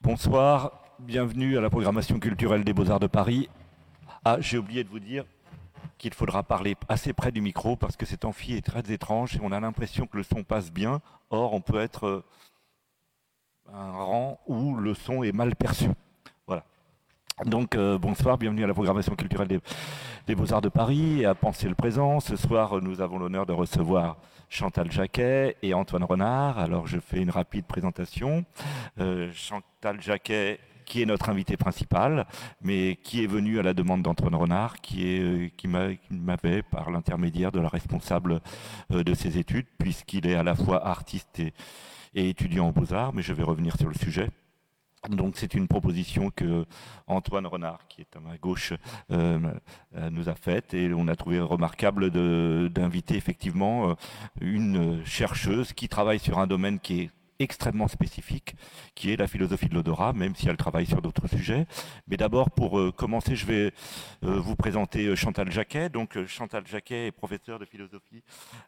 Bonsoir, bienvenue à la programmation culturelle des Beaux-Arts de Paris. Ah, j'ai oublié de vous dire qu'il faudra parler assez près du micro parce que cet amphi est très étrange et on a l'impression que le son passe bien. Or, on peut être euh, un rang où le son est mal perçu. Voilà. Donc, euh, bonsoir, bienvenue à la programmation culturelle des, Beaux-Arts de Paris et à Penser le présent. Ce soir, nous avons l'honneur de recevoir Chantal Jacquet et Antoine Renard. Alors, je fais une rapide présentation. Euh, Chantal Jacquet qui est notre invité principal, mais qui est venu à la demande d'Antoine Renard, qui, est, euh, qui m'avait, par l'intermédiaire de la responsable de ses études, puisqu'il est à la fois artiste et, étudiant en beaux-arts, mais je vais revenir sur le sujet. Donc c'est une proposition que Antoine Renard, qui est à ma gauche, euh, nous a faite et on a trouvé remarquable d'inviter effectivement une chercheuse qui travaille sur un domaine qui est extrêmement spécifique, qui est la philosophie de l'odorat, même si elle travaille sur d'autres sujets. Mais d'abord, pour euh, commencer, je vais euh, vous présenter euh, Chantal Jacquet. Donc, Chantal Jacquet est professeure de philosophie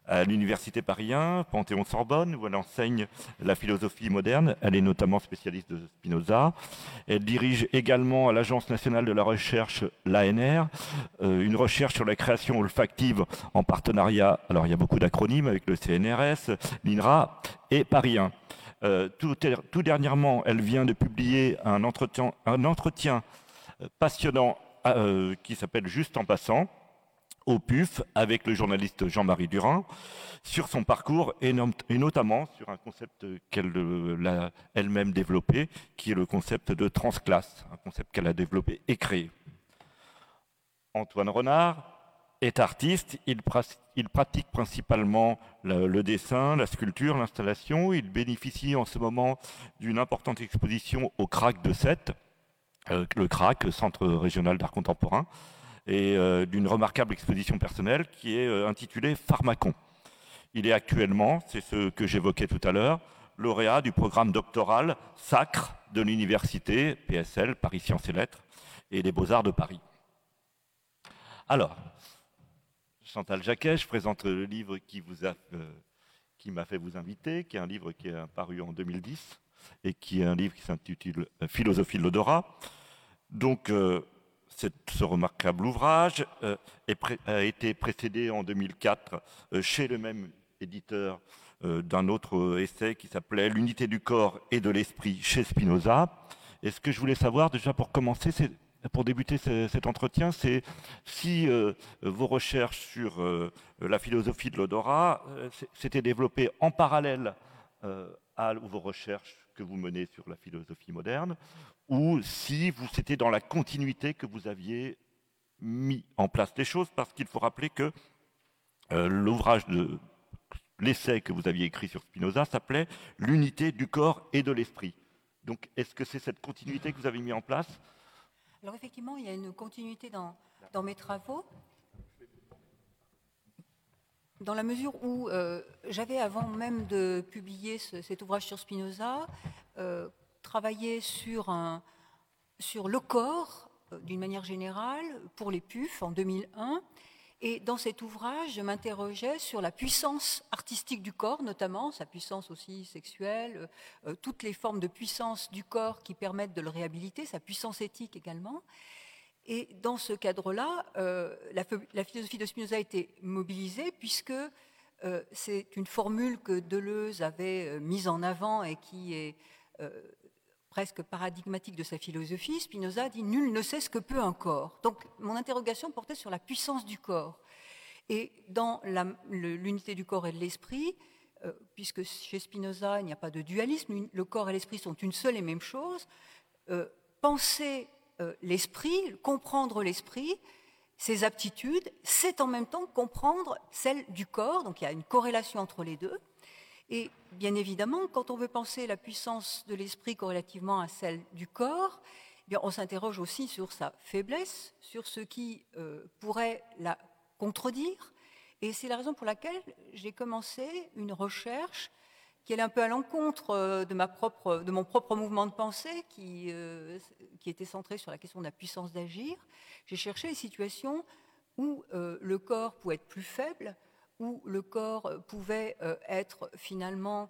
à l'Université Paris 1, Panthéon-Sorbonne, où elle enseigne la philosophie moderne. Elle est notamment spécialiste de Spinoza. Elle dirige également à l'Agence nationale de la recherche, l'ANR, une recherche sur la création olfactive en partenariat, alors il y a beaucoup d'acronymes avec le CNRS, l'INRA et Paris 1. Euh, tout, dernièrement, elle vient de publier un entretien, euh, passionnant euh, qui s'appelle Juste en passant au PUF avec le journaliste Jean-Marie Durin sur son parcours et, notamment sur un concept qu'elle a elle-même développé, qui est le concept de transclasse, un concept qu'elle a développé et créé. Antoine Renard, est artiste, il, pratique principalement le, dessin, la sculpture, l'installation. Il bénéficie en ce moment d'une importante exposition au CRAC de Sète, euh, le CRAC, Centre régional d'art contemporain, et euh, d'une remarquable exposition personnelle qui est euh, intitulée Pharmacon. Il est actuellement, c'est ce que j'évoquais tout à l'heure, lauréat du programme doctoral Sacre de l'université PSL, Paris Sciences et Lettres, et des Beaux-Arts de Paris. Alors, Chantal Jacquet, je présente le livre euh, qui m'a fait vous inviter, qui est un livre qui est paru en 2010 et qui est un livre qui s'intitule euh, Philosophie de l'odorat. Donc, euh, ce remarquable ouvrage a été précédé en 2004 chez le même éditeur d'un autre essai qui s'appelait L'unité du corps et de l'esprit chez Spinoza. Et ce que je voulais savoir déjà pour commencer, c'est pour débuter cet entretien, c'est si euh, vos recherches sur euh, la philosophie de l'odorat euh, s'étaient développées en parallèle à vos recherches que vous menez sur la philosophie moderne, ou si vous c'était dans la continuité que vous aviez mis en place les choses, parce qu'il faut rappeler que l'ouvrage de l'essai que vous aviez écrit sur Spinoza s'appelait L'unité du corps et de l'esprit. Donc est-ce que c'est cette continuité que vous avez mis en place? Alors effectivement, il y a une continuité dans, mes travaux, dans la mesure où euh, j'avais, avant même de publier cet ouvrage sur Spinoza, euh, travaillé sur, sur le corps euh, d'une manière générale pour les PUF en 2001 et dans cet ouvrage, je m'interrogeais sur la puissance artistique du corps, notamment sa puissance aussi sexuelle, euh, toutes les formes de puissance du corps qui permettent de le réhabiliter, sa puissance éthique également. Et dans ce cadre-là, euh, la, philosophie de Spinoza a été mobilisée puisque euh, c'est une formule que Deleuze avait mise en avant et qui est presque paradigmatique de sa philosophie, Spinoza dit Nul ne sait ce que peut un corps. Donc mon interrogation portait sur la puissance du corps. Et dans l'unité du corps et de l'esprit, euh, puisque chez Spinoza il n'y a pas de dualisme, le corps et l'esprit sont une seule et même chose, euh, penser euh, l'esprit, comprendre l'esprit, ses aptitudes, c'est en même temps comprendre celles du corps, donc il y a une corrélation entre les deux. Et bien évidemment, quand on veut penser la puissance de l'esprit corrélativement à celle du corps, eh on s'interroge aussi sur sa faiblesse, sur ce qui euh, pourrait la contredire. Et c'est la raison pour laquelle j'ai commencé une recherche qui est un peu à l'encontre de, ma propre, de mon propre mouvement de pensée qui, qui était centré sur la question de la puissance d'agir. J'ai cherché les situations où le corps pouvait être plus faible, où le corps pouvait être finalement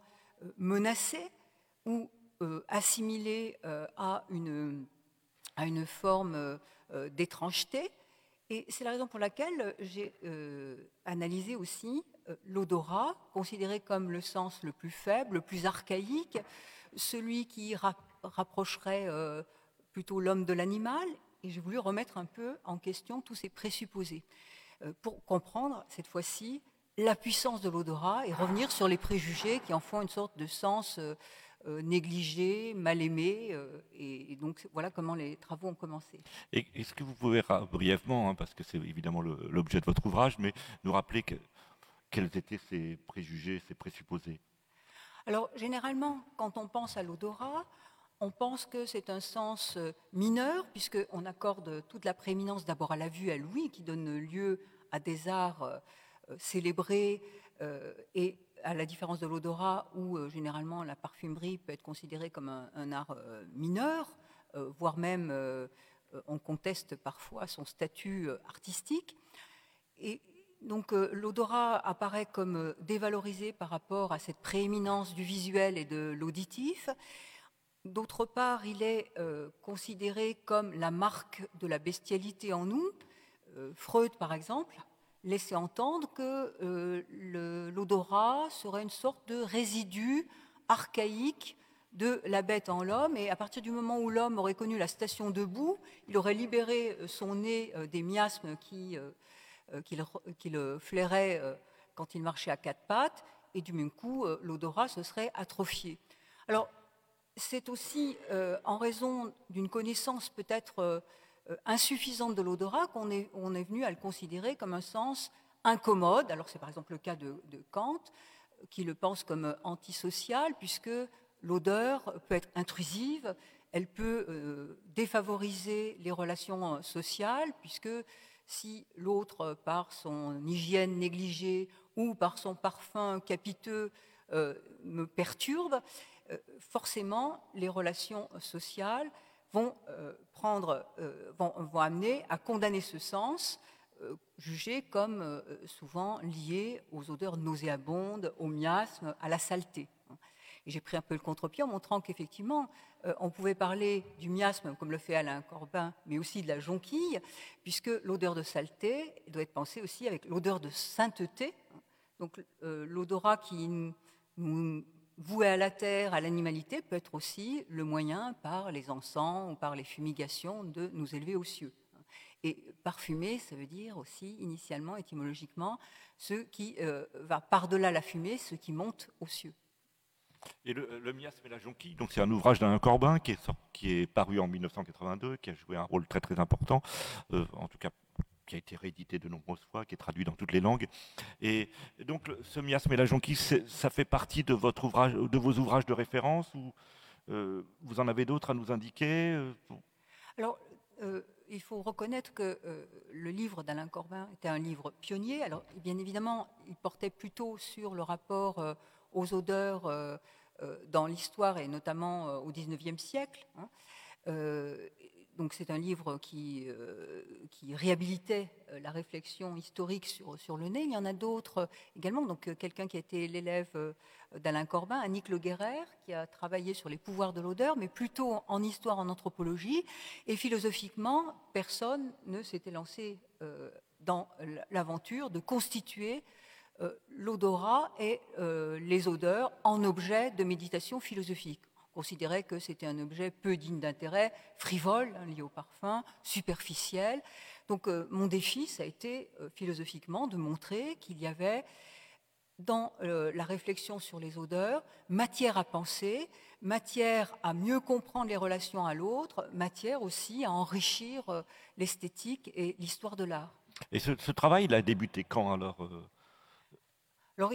menacé ou assimilé à une, à une forme d'étrangeté. Et c'est la raison pour laquelle j'ai euh, analysé aussi euh, l'odorat, considéré comme le sens le plus faible, le plus archaïque, celui qui rapprocherait euh, plutôt l'homme de l'animal. Et j'ai voulu remettre un peu en question tous ces présupposés pour comprendre cette fois-ci la puissance de l'odorat et revenir sur les préjugés qui en font une sorte de sens euh, négligé, mal aimé. Euh, et, donc voilà comment les travaux ont commencé. Est-ce que vous pouvez brièvement, hein, parce que c'est évidemment l'objet de votre ouvrage, mais nous rappeler quels étaient ces préjugés, ces présupposés? Alors généralement, quand on pense à l'odorat, on pense que c'est un sens euh, mineur, puisqu'on accorde toute la prééminence d'abord à la vue, à l'ouïe, qui donne lieu à des arts célébrés et à la différence de l'odorat, où euh, généralement la parfumerie peut être considérée comme un, art euh, mineur, euh, voire même on conteste parfois son statut artistique. Et donc l'odorat apparaît comme dévalorisé par rapport à cette prééminence du visuel et de l'auditif. D'autre part, il est considéré comme la marque de la bestialité en nous. Freud, par exemple, laisser entendre que euh, l'odorat serait une sorte de résidu archaïque de la bête en l'homme, et à partir du moment où l'homme aurait connu la station debout, il aurait libéré euh, son nez euh, des miasmes qui, qui, le, flairaient quand il marchait à quatre pattes, et du même coup, l'odorat se serait atrophié. Alors, c'est aussi en raison d'une connaissance peut-être insuffisante de l'odorat qu'on est, on est venu à le considérer comme un sens incommode. Alors c'est par exemple le cas de, Kant, qui le pense comme antisocial, puisque l'odeur peut être intrusive, elle peut euh, défavoriser les relations sociales, puisque si l'autre, par son hygiène négligée ou par son parfum capiteux, euh, me perturbe, forcément les relations sociales vont, euh, prendre, euh, vont, vont, amener à condamner ce sens, euh, jugé comme souvent lié aux odeurs nauséabondes, au miasme, à la saleté. Et j'ai pris un peu le contre-pied en montrant qu'effectivement, on pouvait parler du miasme, comme le fait Alain Corbin, mais aussi de la jonquille, puisque l'odeur de saleté doit être pensée aussi avec l'odeur de sainteté. Donc l'odorat qui nous voué à la terre, à l'animalité, peut être aussi le moyen par les encens ou par les fumigations de nous élever aux cieux. Et parfumer, ça veut dire aussi, initialement, étymologiquement, ce qui euh, va par-delà la fumée, ce qui monte aux cieux. Et le, miasme et la jonquille, donc c'est un ouvrage d'Alain Corbin qui est, qui est paru en 1982, qui a joué un rôle très très important, euh, en tout cas qui a été réédité de nombreuses fois, qui est traduit dans toutes les langues. Et donc, ce miasme et la jonquille, ça fait partie de, votre ouvrage, de vos ouvrages de référence ou euh, vous en avez d'autres à nous indiquer euh, Alors, euh, il faut reconnaître que le livre d'Alain Corbin était un livre pionnier. Alors, bien évidemment, il portait plutôt sur le rapport aux odeurs dans l'histoire et notamment au XIXe siècle. Hein. Donc c'est un livre qui, euh, réhabilitait euh, la réflexion historique sur, le nez. Il y en a d'autres euh, également. Donc quelqu'un qui a été l'élève d'Alain Corbin, Annick Le Guerrer, qui a travaillé sur les pouvoirs de l'odeur, mais plutôt en histoire, en anthropologie. Et philosophiquement, personne ne s'était lancé dans l'aventure de constituer l'odorat et les odeurs en objet de méditation philosophique considérait que c'était un objet peu digne d'intérêt, frivole, lié au parfum, superficiel. Donc euh, mon défi, ça a été euh, philosophiquement de montrer qu'il y avait dans euh, la réflexion sur les odeurs matière à penser, matière à mieux comprendre les relations à l'autre, matière aussi à enrichir l'esthétique et l'histoire de l'art. Et ce, travail, il a débuté quand alors alors,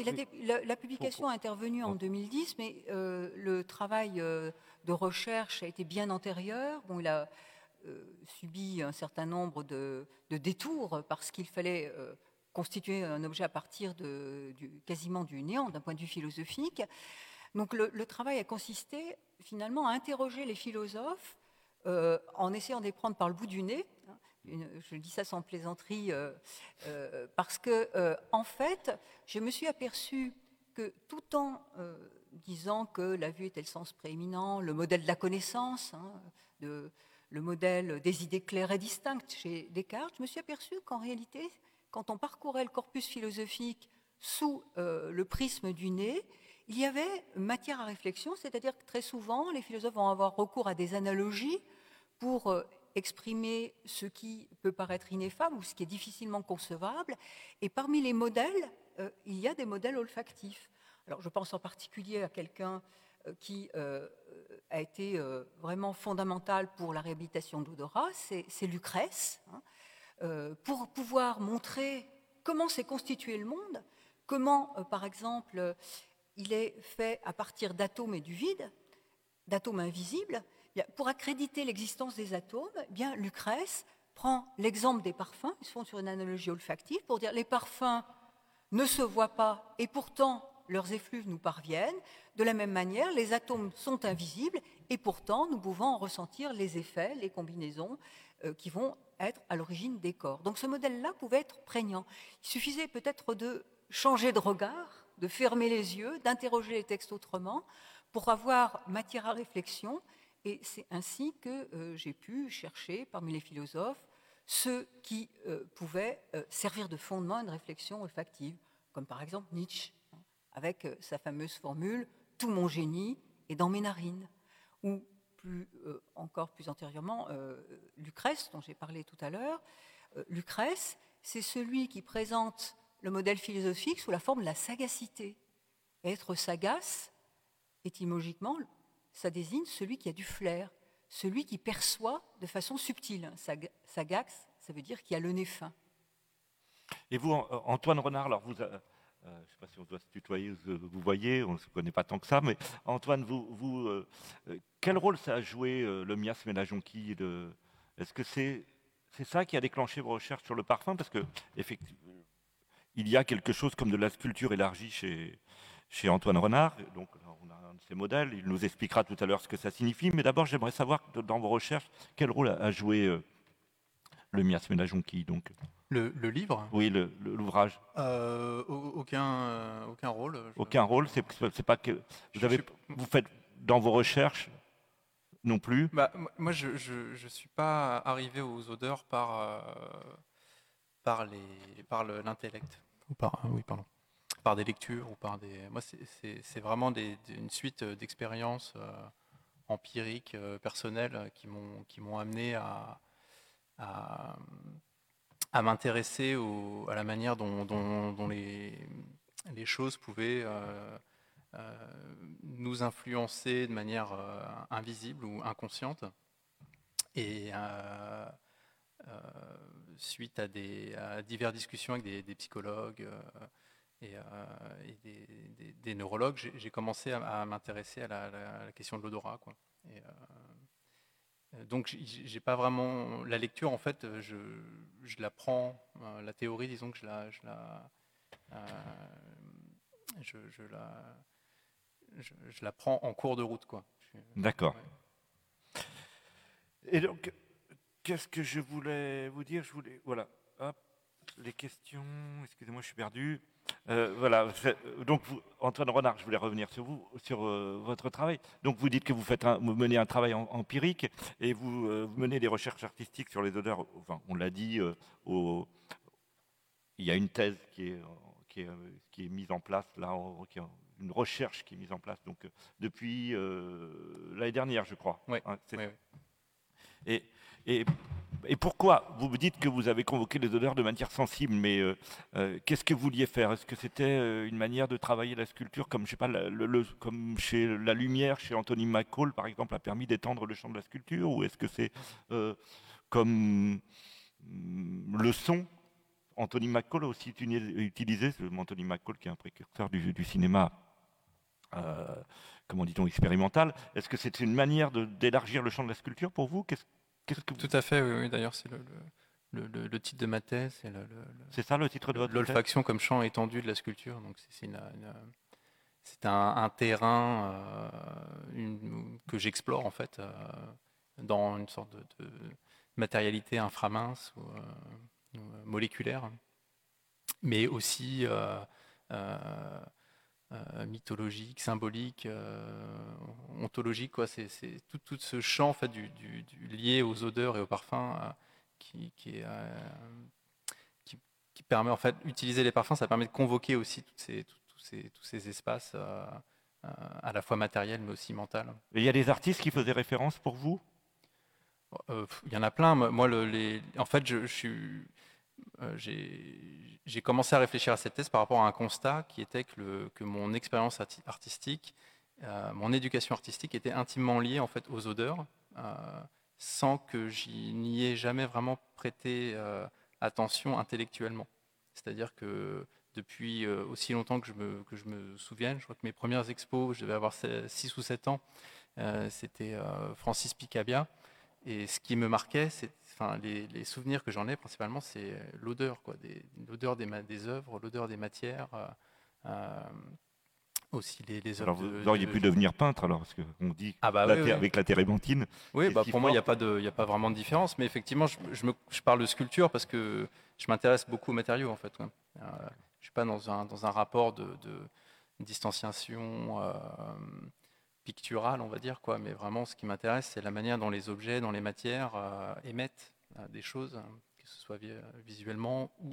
la, publication est intervenue en 2010, mais euh, le travail euh, de recherche a été bien antérieur. Bon, il a euh, subi un certain nombre de, détours parce qu'il fallait constituer un objet à partir de, du, quasiment du néant d'un point de vue philosophique. Donc le, travail a consisté finalement à interroger les philosophes en essayant de les prendre par le bout du nez. Hein, je dis ça sans plaisanterie, euh, euh, parce que en fait, je me suis aperçue que tout en disant que la vue était le sens prééminent, le modèle de la connaissance, hein, le modèle des idées claires et distinctes chez Descartes, je me suis aperçue qu'en réalité, quand on parcourait le corpus philosophique sous le prisme du nez, il y avait matière à réflexion, c'est-à-dire que très souvent, les philosophes vont avoir recours à des analogies pour euh, exprimer ce qui peut paraître ineffable ou ce qui est difficilement concevable. Et parmi les modèles, euh, il y a des modèles olfactifs. Alors, je pense en particulier à quelqu'un euh, qui a été vraiment fondamental pour la réhabilitation de l'odorat, c'est Lucrèce, hein. pour pouvoir montrer comment s'est constitué le monde, comment, par exemple, il est fait à partir d'atomes et du vide, d'atomes invisibles. Pour accréditer l'existence des atomes, eh bien, Lucrèce prend l'exemple des parfums, ils se font sur une analogie olfactive, pour dire les parfums ne se voient pas et pourtant leurs effluves nous parviennent. De la même manière, les atomes sont invisibles et pourtant nous pouvons en ressentir les effets, les combinaisons euh, qui vont être à l'origine des corps. Donc ce modèle-là pouvait être prégnant. Il suffisait peut-être de changer de regard de fermer les yeux, d'interroger les textes autrement, pour avoir matière à réflexion. Et c'est ainsi que euh, j'ai pu chercher parmi les philosophes ceux qui euh, pouvaient euh, servir de fondement à une réflexion olfactive, comme par exemple Nietzsche, hein, avec sa fameuse formule Tout mon génie est dans mes narines, ou plus, encore plus antérieurement Lucrèce, dont j'ai parlé tout à l'heure. Lucrèce, c'est celui qui présente le modèle philosophique sous la forme de la sagacité. Être sagace, étymologiquement, ça désigne celui qui a du flair, celui qui perçoit de façon subtile. Sagax, ça veut dire qui a le nez fin. Et vous, Antoine Renard, alors vous, euh, euh, je ne sais pas si on doit se tutoyer, vous voyez, on ne se connaît pas tant que ça, mais Antoine, vous, euh, quel rôle ça a joué le miasme et la jonquille Est-ce que c'est ça qui a déclenché vos recherches sur le parfum? Parce que, effectivement, il y a quelque chose comme de la sculpture élargie chez, Antoine Renard. De ces modèles. Il nous expliquera tout à l'heure ce que ça signifie. Mais d'abord, j'aimerais savoir, dans vos recherches, quel rôle a joué euh, le miasme et la jonquille donc? Le, livre? Oui, l'ouvrage. Euh, aucun, euh, aucun rôle. Aucun rôle. C'est pas que vous avez, vous faites dans vos recherches non plus? Bah, moi, je ne suis pas arrivé aux odeurs par par les par l'intellect ou par oui pardon par des lectures ou par des moi c'est vraiment une suite d'expériences euh, empiriques euh, personnelles qui m'ont amené à à, m'intéresser à la manière dont, dont, les, choses pouvaient euh, nous influencer de manière invisible ou inconsciente. Et euh, suite à, diverses discussions avec des, psychologues euh, et, euh, des, neurologues, j'ai commencé à, m'intéresser à, la, question de l'odorat. donc, j'ai pas vraiment la lecture. En fait, je, je la prends, la théorie, disons que je la, je la, je, la, je, la prends en cours de route, quoi. D'accord. Et donc, Qu'est-ce que je voulais vous dire? Je voulais, voilà, hop, les questions. Excusez-moi, je suis perdu. Euh, voilà. Donc, Antoine Renard, je voulais revenir sur vous, sur euh, votre travail. Donc, vous dites que vous faites, vous menez un travail empirique et vous, euh, vous, menez des recherches artistiques sur les odeurs. Enfin, on l'a dit. Au, il y a une thèse qui est, qui est, qui est mise en place là, une recherche qui est mise en place donc depuis l'année dernière, je crois. Oui. Hein, oui, oui. Et et, pourquoi Vous me dites que vous avez convoqué les odeurs de manière sensible, mais euh, euh, qu'est-ce que vous vouliez faire? Est-ce que c'était euh, une manière de travailler la sculpture comme, je sais pas, comme chez la lumière, chez Anthony McCall, par exemple, a permis d'étendre le champ de la sculpture? Ou est-ce que c'est comme mm, le son? Anthony McCall a aussi utilisé, Anthony McCall qui est un précurseur du, du cinéma comment dit-on, expérimental. Est-ce que c'est une manière d'élargir le champ de la sculpture pour vous? Tout à fait, oui, d'ailleurs, c'est le, le, titre de ma thèse. C'est ça le titre de votre L'olfaction comme champ étendu de la sculpture. Donc c'est c'est un, terrain que j'explore en fait dans une sorte de, matérialité inframince ou, moléculaire, mais aussi mythologique, symbolique, ontologique. Quoi. C'est, tout, tout, ce champ en fait, du, lié aux odeurs et aux parfums qui, qui, est, qui, permet en fait d'utiliser les parfums, ça permet de convoquer aussi toutes ces, tous, ces, tous ces espaces à la fois matériels mais aussi mentaux. il y a des artistes qui faisaient référence pour vous? Euh, il y en a plein. Moi, le, les, en fait, je, suis, euh, j'ai commencé à réfléchir à cette thèse par rapport à un constat qui était que, mon expérience artistique, euh, mon éducation artistique était intimement liée en fait aux odeurs, sans que j'y n'y ai jamais vraiment prêté attention intellectuellement. C'est-à-dire que depuis aussi longtemps que je, me, que je souvienne, je crois que mes premières expos, je devais avoir 6 ou 7 ans, c'était Francis Picabia. Et ce qui me marquait, enfin, les, souvenirs que j'en ai principalement, c'est l'odeur, quoi, l'odeur des, des œuvres, l'odeur des matières. Euh, euh, aussi les, les alors vous auriez pu devenir peintre alors parce qu'on dit ah bah avec la térébenthine. Oui, bah pour moi il n'y a pas de, il a pas vraiment de différence, mais effectivement je, je, me, je parle de sculpture parce que je m'intéresse beaucoup aux matériaux en fait. Euh, je suis pas dans un dans un rapport de, de distanciation pictural, on va dire, quoi. Mais vraiment, ce qui m'intéresse, c'est la manière dont les objets, dont les matières euh, émettent euh, des choses, que ce soit visuellement ou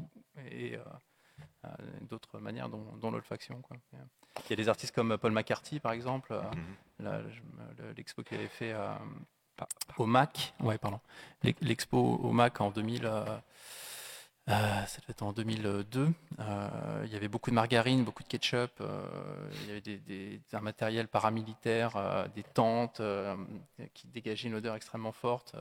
et euh, d'autres manières, dont, l'olfaction. Il y a des artistes comme Paul McCarthy, par exemple. Mhm. L'expo qu'il avait fait au MAC, ouais, pardon. L'expo au MAC en 2000. Euh, C'était en 2002. Euh, il y avait beaucoup de margarine, beaucoup de ketchup. Euh, il y avait un matériel paramilitaire, des tentes qui dégageaient une odeur extrêmement forte.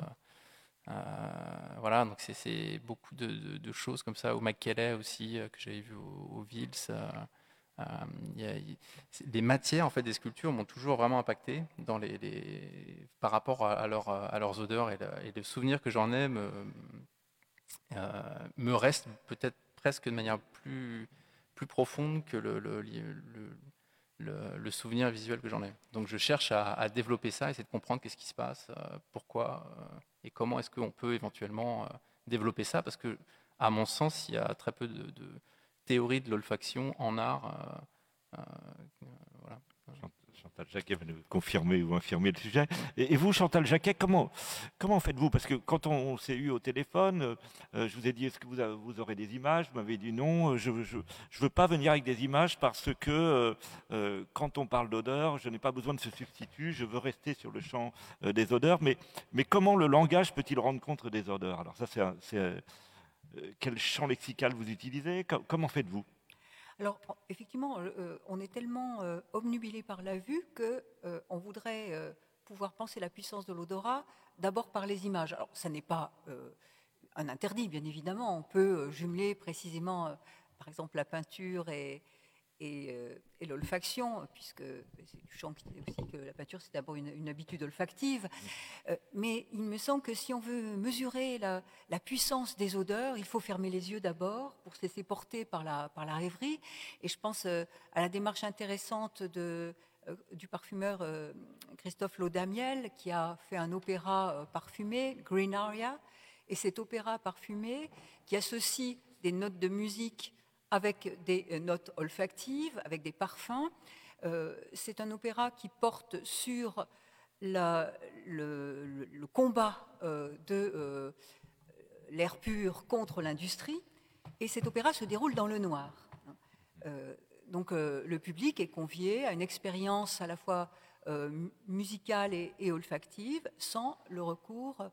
voilà, donc c'est beaucoup de, choses comme ça. Au McKelley aussi, que j'avais vu au, Vils. les matières en fait des sculptures m'ont toujours vraiment impacté par rapport à, leurs odeurs et, et le souvenir que j'en ai me reste peut-être presque de manière plus, plus profonde que le, souvenir visuel que j'en ai. Donc je cherche à, développer ça, essayer de comprendre qu'est-ce qui se passe, euh, pourquoi euh, et comment est-ce qu'on peut éventuellement développer ça, parce que à mon sens, il y a très peu de, théorie de l'olfaction en art. Chantal Jacquet va nous confirmer ou infirmer le sujet. Et, vous, Chantal Jacquet, comment, comment faites-vous? Parce que quand on, s'est eu au téléphone, euh, je vous ai dit est-ce que vous, aurez des images? Vous m'avez dit non, je ne je, je veux pas venir avec des images parce que euh, euh, quand on parle d'odeur, je n'ai pas besoin de ce substitut, je veux rester sur le champ des odeurs. Mais, mais comment le langage peut-il rendre compte des odeurs? Alors, ça, c'est. quel champ lexical vous utilisez? Comment faites-vous? Alors, effectivement, euh, euh, on est tellement euh, obnubilé par la vue que on voudrait pouvoir penser la puissance de l'odorat d'abord par les images. Alors, ça n'est pas un interdit, bien évidemment. On peut jumeler précisément, par exemple, la peinture et, euh, et, l'olfaction, puisque c'est du chant aussi que la peinture, c'est d'abord une, habitude olfactive. Euh, mais il me semble que si on veut mesurer la, puissance des odeurs, il faut fermer les yeux d'abord pour se laisser porter par la, par la rêverie. Et je pense euh, à la démarche intéressante de, du parfumeur Christophe Laudamiel, qui a fait un opéra parfumé, Green Aria. Et cet opéra parfumé, qui associe des notes de musique avec des euh, notes olfactives, avec des parfums. Euh, c'est un opéra qui porte sur le, combat euh, de l'air pur contre l'industrie, et cet opéra se déroule dans le noir. donc le public est convié à une expérience à la fois musicale et, olfactive, sans le recours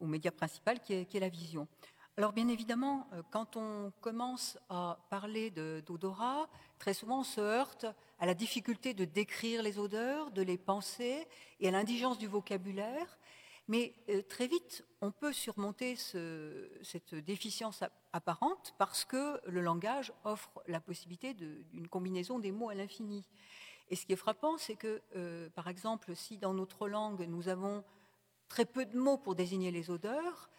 au média principal qui est la vision. Alors bien évidemment, euh, quand on commence à parler d'odorat, très souvent on se heurte à la difficulté de décrire les odeurs, de les penser et à l'indigence du vocabulaire. Mais euh, très vite, on peut surmonter cette déficience apparente parce que le langage offre la possibilité d'une combinaison des mots à l'infini. Et ce qui est frappant, c'est que, euh, par exemple, si dans notre langue, nous avons très peu de mots pour désigner les odeurs,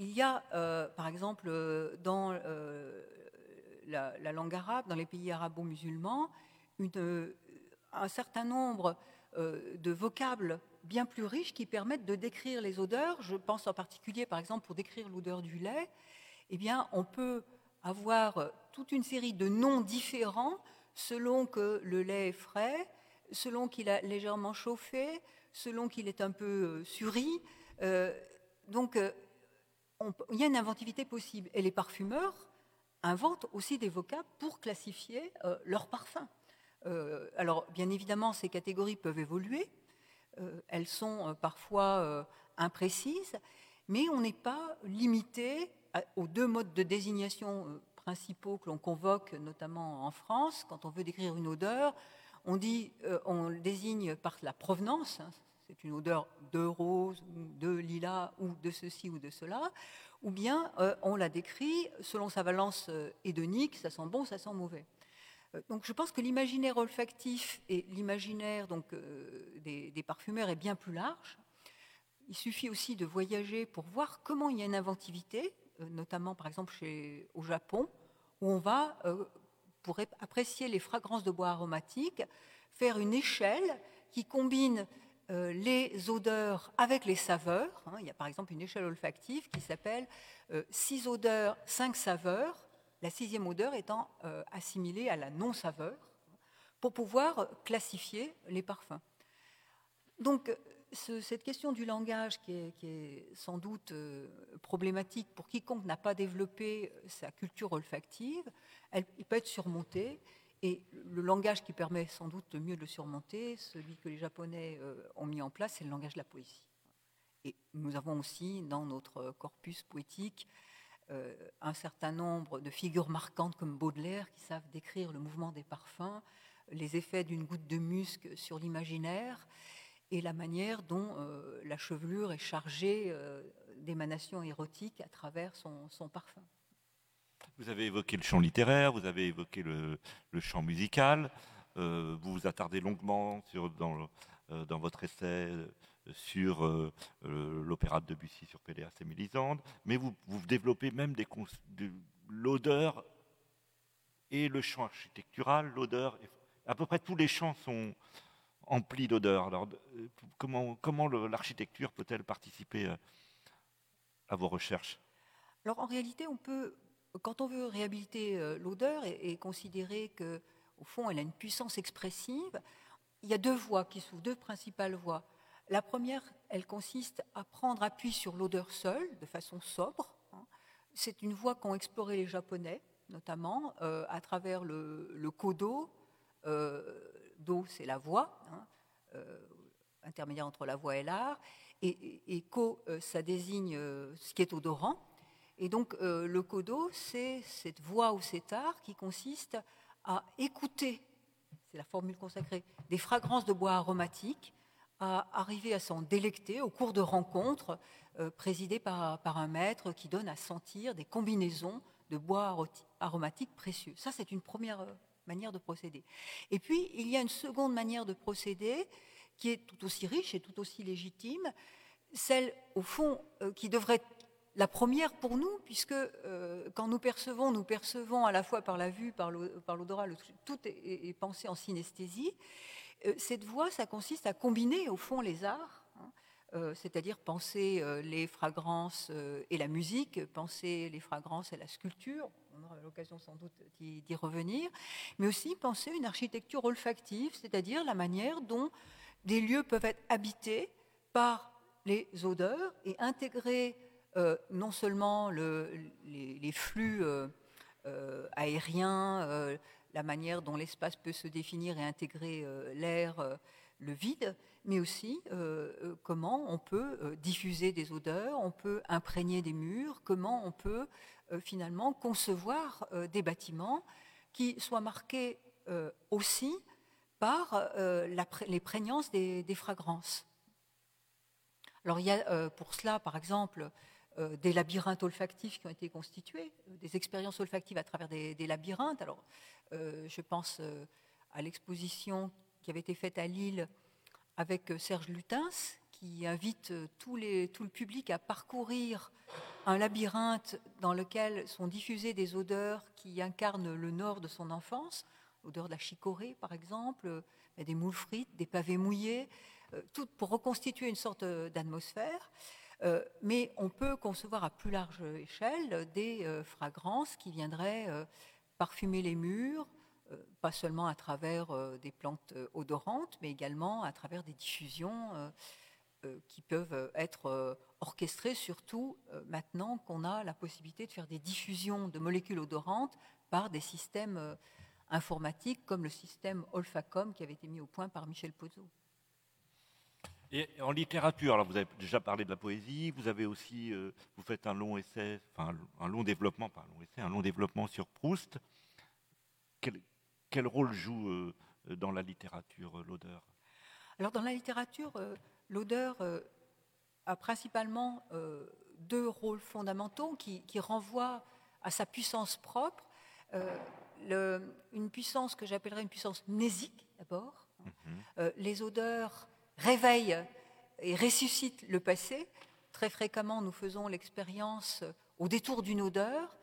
il y a, euh, par exemple, euh, dans euh, la, langue arabe, dans les pays arabo-musulmans, un certain nombre de vocables bien plus riches qui permettent de décrire les odeurs. Je pense en particulier, par exemple, pour décrire l'odeur du lait, eh bien, on peut avoir toute une série de noms différents selon que le lait est frais, selon qu'il a légèrement chauffé, selon qu'il est un peu euh, donc, euh, il y a une inventivité possible. Et les parfumeurs inventent aussi des vocables pour classifier leurs parfums. alors, bien évidemment, ces catégories peuvent évoluer. elles sont parfois imprécises, mais on n'est pas limité aux deux modes de désignation principaux que l'on convoque, notamment en France, quand on veut décrire une odeur. On, dit, euh, on désigne par la provenance, hein, c'est une odeur de rose, de lilas, ou de ceci ou de cela, ou bien euh, on la décrit selon sa valence euh, hédonique, ça sent bon, ça sent mauvais. Donc je pense que l'imaginaire olfactif et l'imaginaire donc des, parfumeurs est bien plus large. Il suffit aussi de voyager pour voir comment il y a une inventivité, notamment par exemple au Japon, où on va pour apprécier les fragrances de bois aromatiques, faire une échelle qui combine euh, les odeurs avec les saveurs. Hein. Il y a par exemple une échelle olfactive qui s'appelle 6 euh, odeurs, 5 saveurs, la sixième odeur étant euh, assimilée à la non-saveur, pour pouvoir classifier les parfums. Donc, cette question du langage qui est, sans doute problématique pour quiconque n'a pas développé sa culture olfactive, elle, peut être surmonté. Et le langage qui permet sans doute le mieux de le surmonter, celui que les Japonais euh, ont mis en place, c'est le langage de la poésie. Et nous avons aussi dans notre corpus poétique euh, un certain nombre de figures marquantes comme Baudelaire qui savent décrire le mouvement des parfums, les effets d'une goutte de musc sur l'imaginaire et la manière dont euh, la chevelure est chargée d'émanations érotiques à travers son parfum. Vous avez évoqué le chant littéraire, vous avez évoqué le, chant musical, euh, vous vous attardez longuement euh, dans, votre essai euh, sur l'opéra de Debussy sur Péléas et Mélisande, mais vous, développez même l'odeur et le chant architectural, l'odeur, à peu près tous les chants sont emplis d'odeur. Alors, comment l'architecture peut-elle participer à vos recherches? Alors, en réalité, on peut quand on veut réhabiliter euh, l'odeur et, considérer que, au fond, elle a une puissance expressive, il y a deux voies qui s'ouvrent, deux principales voies. La première, elle consiste à prendre appui sur l'odeur seule, de façon sobre. Hein. C'est une voie qu'ont exploré les Japonais, notamment euh, à travers le, kodo. Euh, do, c'est la voix, hein, intermédiaire entre la voix et l'art. Et, et, ko, ça désigne ce qui est odorant. Et donc euh, le codo, c'est cette voix ou cet art qui consiste à écouter, c'est la formule consacrée, des fragrances de bois aromatiques, à arriver à s'en délecter au cours de rencontres euh, présidées par, un maître qui donne à sentir des combinaisons de bois aromatiques précieux. Ça, c'est une première euh, manière de procéder. Et puis, il y a une seconde manière de procéder qui est tout aussi riche et tout aussi légitime, celle, au fond, qui devrait la première pour nous, puisque euh, quand nous percevons, nous percevons à la fois par la vue, par l'odorat, tout est, pensé en synesthésie. Euh, cette voie, ça consiste à combiner au fond les arts, hein, euh, c'est-à-dire penser les fragrances et la musique, penser les fragrances et la sculpture, on aura l'occasion sans doute d'y revenir, mais aussi penser une architecture olfactive, c'est-à-dire la manière dont des lieux peuvent être habités par les odeurs et intégrer euh, non seulement les, flux euh, euh, aériens, la manière dont l'espace peut se définir et intégrer l'air, le vide, mais aussi comment on peut diffuser des odeurs, on peut imprégner des murs, comment on peut finalement concevoir des bâtiments qui soient marqués aussi par les prégnances des, des, fragrances. Alors il y a pour cela, par exemple, euh, des labyrinthes olfactifs qui ont été constitués, euh, des expériences olfactives à travers des, labyrinthes. Alors, euh, je pense à l'exposition qui avait été faite à Lille avec Serge Lutens, qui invite tout, le public à parcourir un labyrinthe dans lequel sont diffusées des odeurs qui incarnent le nord de son enfance, l'odeur de la chicorée par exemple, des moules frites, des pavés mouillés, tout pour reconstituer une sorte d'atmosphère. Mais on peut concevoir à plus large échelle des fragrances qui viendraient parfumer les murs, pas seulement à travers des plantes odorantes, mais également à travers des diffusions qui peuvent être orchestrées, surtout maintenant qu'on a la possibilité de faire des diffusions de molécules odorantes par des systèmes informatiques comme le système Olfacom qui avait été mis au point par Michel Pozzo. Et en littérature, alors vous avez déjà parlé de la poésie, vous avez aussi, vous faites un long essai, enfin un long développement, pas un long essai, un long développement sur Proust quel, rôle joue euh, dans la littérature euh, l'odeur Alors dans la littérature, euh, l'odeur a principalement deux rôles fondamentaux qui, renvoient à sa puissance propre. une puissance que j'appellerais une puissance mnésique d'abord. Mhm. les odeurs réveillent et ressuscitent le passé. Très fréquemment, nous faisons l'expérience au détour d'une odeur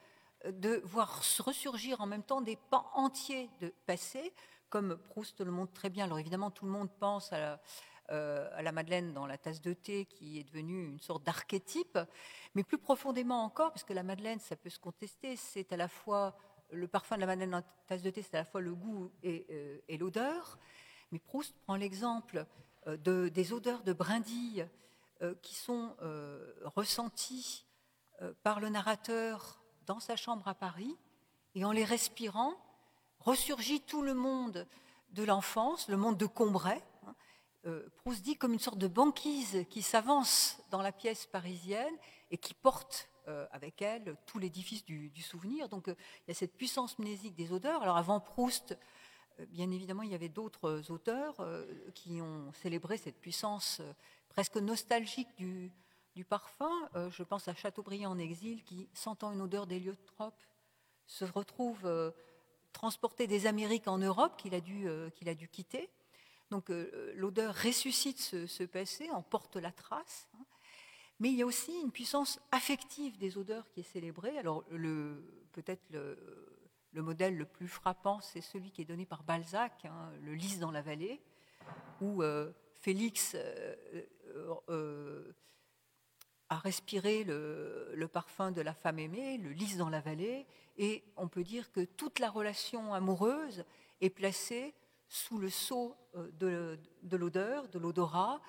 de voir ressurgir en même temps des pans entiers de passé, comme Proust le montre très bien. Alors évidemment, tout le monde pense à la, euh, Madeleine dans la tasse de thé, qui est devenue une sorte d'archétype, mais plus profondément encore, puisque la Madeleine, ça peut se contester, c'est à la fois le parfum de la Madeleine dans la tasse de thé, c'est à la fois le goût et, euh, l'odeur. Mais Proust prend l'exemple euh, de, des odeurs de brindilles qui sont ressenties par le narrateur dans sa chambre à Paris, et en les respirant, ressurgit tout le monde de l'enfance, le monde de Combray. Hein. Euh, Proust dit comme une sorte de banquise qui s'avance dans la pièce parisienne et qui porte euh, avec elle tout l'édifice du, souvenir. Donc euh, il y a cette puissance mnésique des odeurs. Alors avant Proust, bien évidemment, il y avait d'autres auteurs qui ont célébré cette puissance presque nostalgique du, parfum. Euh, je pense à Chateaubriand en exil qui, sentant une odeur d'héliotrope, se retrouve euh, transporté des Amériques en Europe qu'il a, dû, euh, a dû quitter. Donc l'odeur ressuscite ce, passé, en porte la trace. Hein. Mais il y a aussi une puissance affective des odeurs qui est célébrée. Alors peut-être le, le, modèle le plus frappant, c'est celui qui est donné par Balzac, hein, le lys dans la vallée, où Félix à respirer le, parfum de la femme aimée, le lys dans la vallée, et on peut dire que toute la relation amoureuse est placée sous le sceau euh, de, l'odeur, de l'odorat,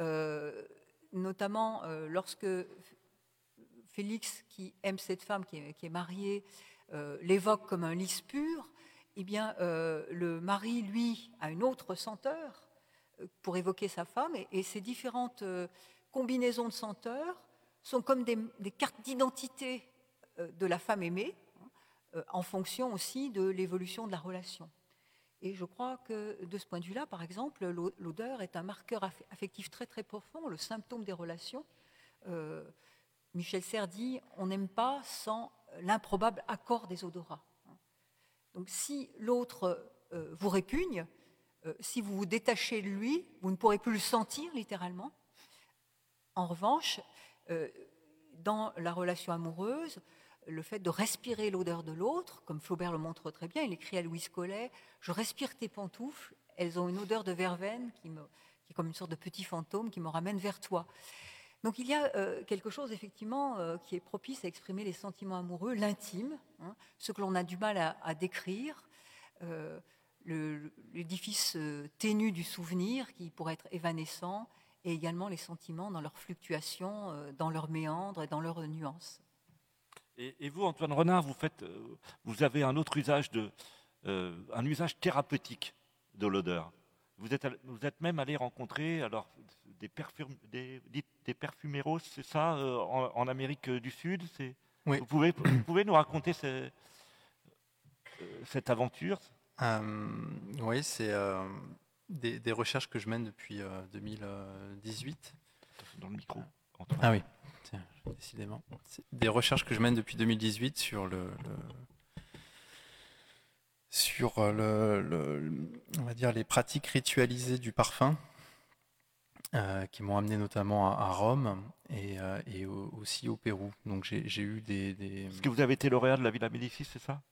euh, notamment euh, lorsque Félix, qui aime cette femme qui est, mariée, l'évoque comme un lys pur, eh bien, le mari, lui, a une autre senteur pour évoquer sa femme, et ces différentes combinaisons de senteurs sont comme des, cartes d'identité euh, de la femme aimée, hein, euh, en fonction aussi de l'évolution de la relation. Et je crois que de ce point de vue-là, par exemple, l'odeur est un marqueur affectif très très profond, le symptôme des relations. Euh, Michel Serres dit on n'aime pas sans l'improbable accord des odorats. Donc si l'autre vous répugne, si vous vous détachez de lui, vous ne pourrez plus le sentir littéralement. En revanche, euh, dans la relation amoureuse, le fait de respirer l'odeur de l'autre, comme Flaubert le montre très bien, il écrit à Louise Collet Je respire tes pantoufles, elles ont une odeur de verveine qui, me, qui est comme une sorte de petit fantôme qui me ramène vers toi. Donc il y a euh, quelque chose effectivement euh, qui est propice à exprimer les sentiments amoureux, l'intime, hein, ce que l'on a du mal à, décrire, l'édifice ténu du souvenir qui pourrait être évanescent, et également les sentiments dans leurs fluctuations, euh, dans leurs méandres et dans leurs nuances. Et, vous, Antoine Renard, vous, faites, euh, vous avez un autre usage, de, euh, un usage thérapeutique de l'odeur. Vous êtes, vous êtes même allé rencontrer alors, des, perfum, des, des perfuméros, c'est ça, en, Amérique du Sud oui. vous, pouvez, vous pouvez nous raconter cette aventure? Oui, c'est des, recherches que je mène depuis 2018. Euh, Dans le micro. Ah oui, décidément. Des recherches que je mène depuis 2018 sur le, sur le, on va dire les pratiques ritualisées du parfum. Qui m'ont amené notamment à, Rome et, aussi au Pérou. Donc j'ai eu des, Est-ce que vous avez été lauréat de la Villa Médicis, c'est ça?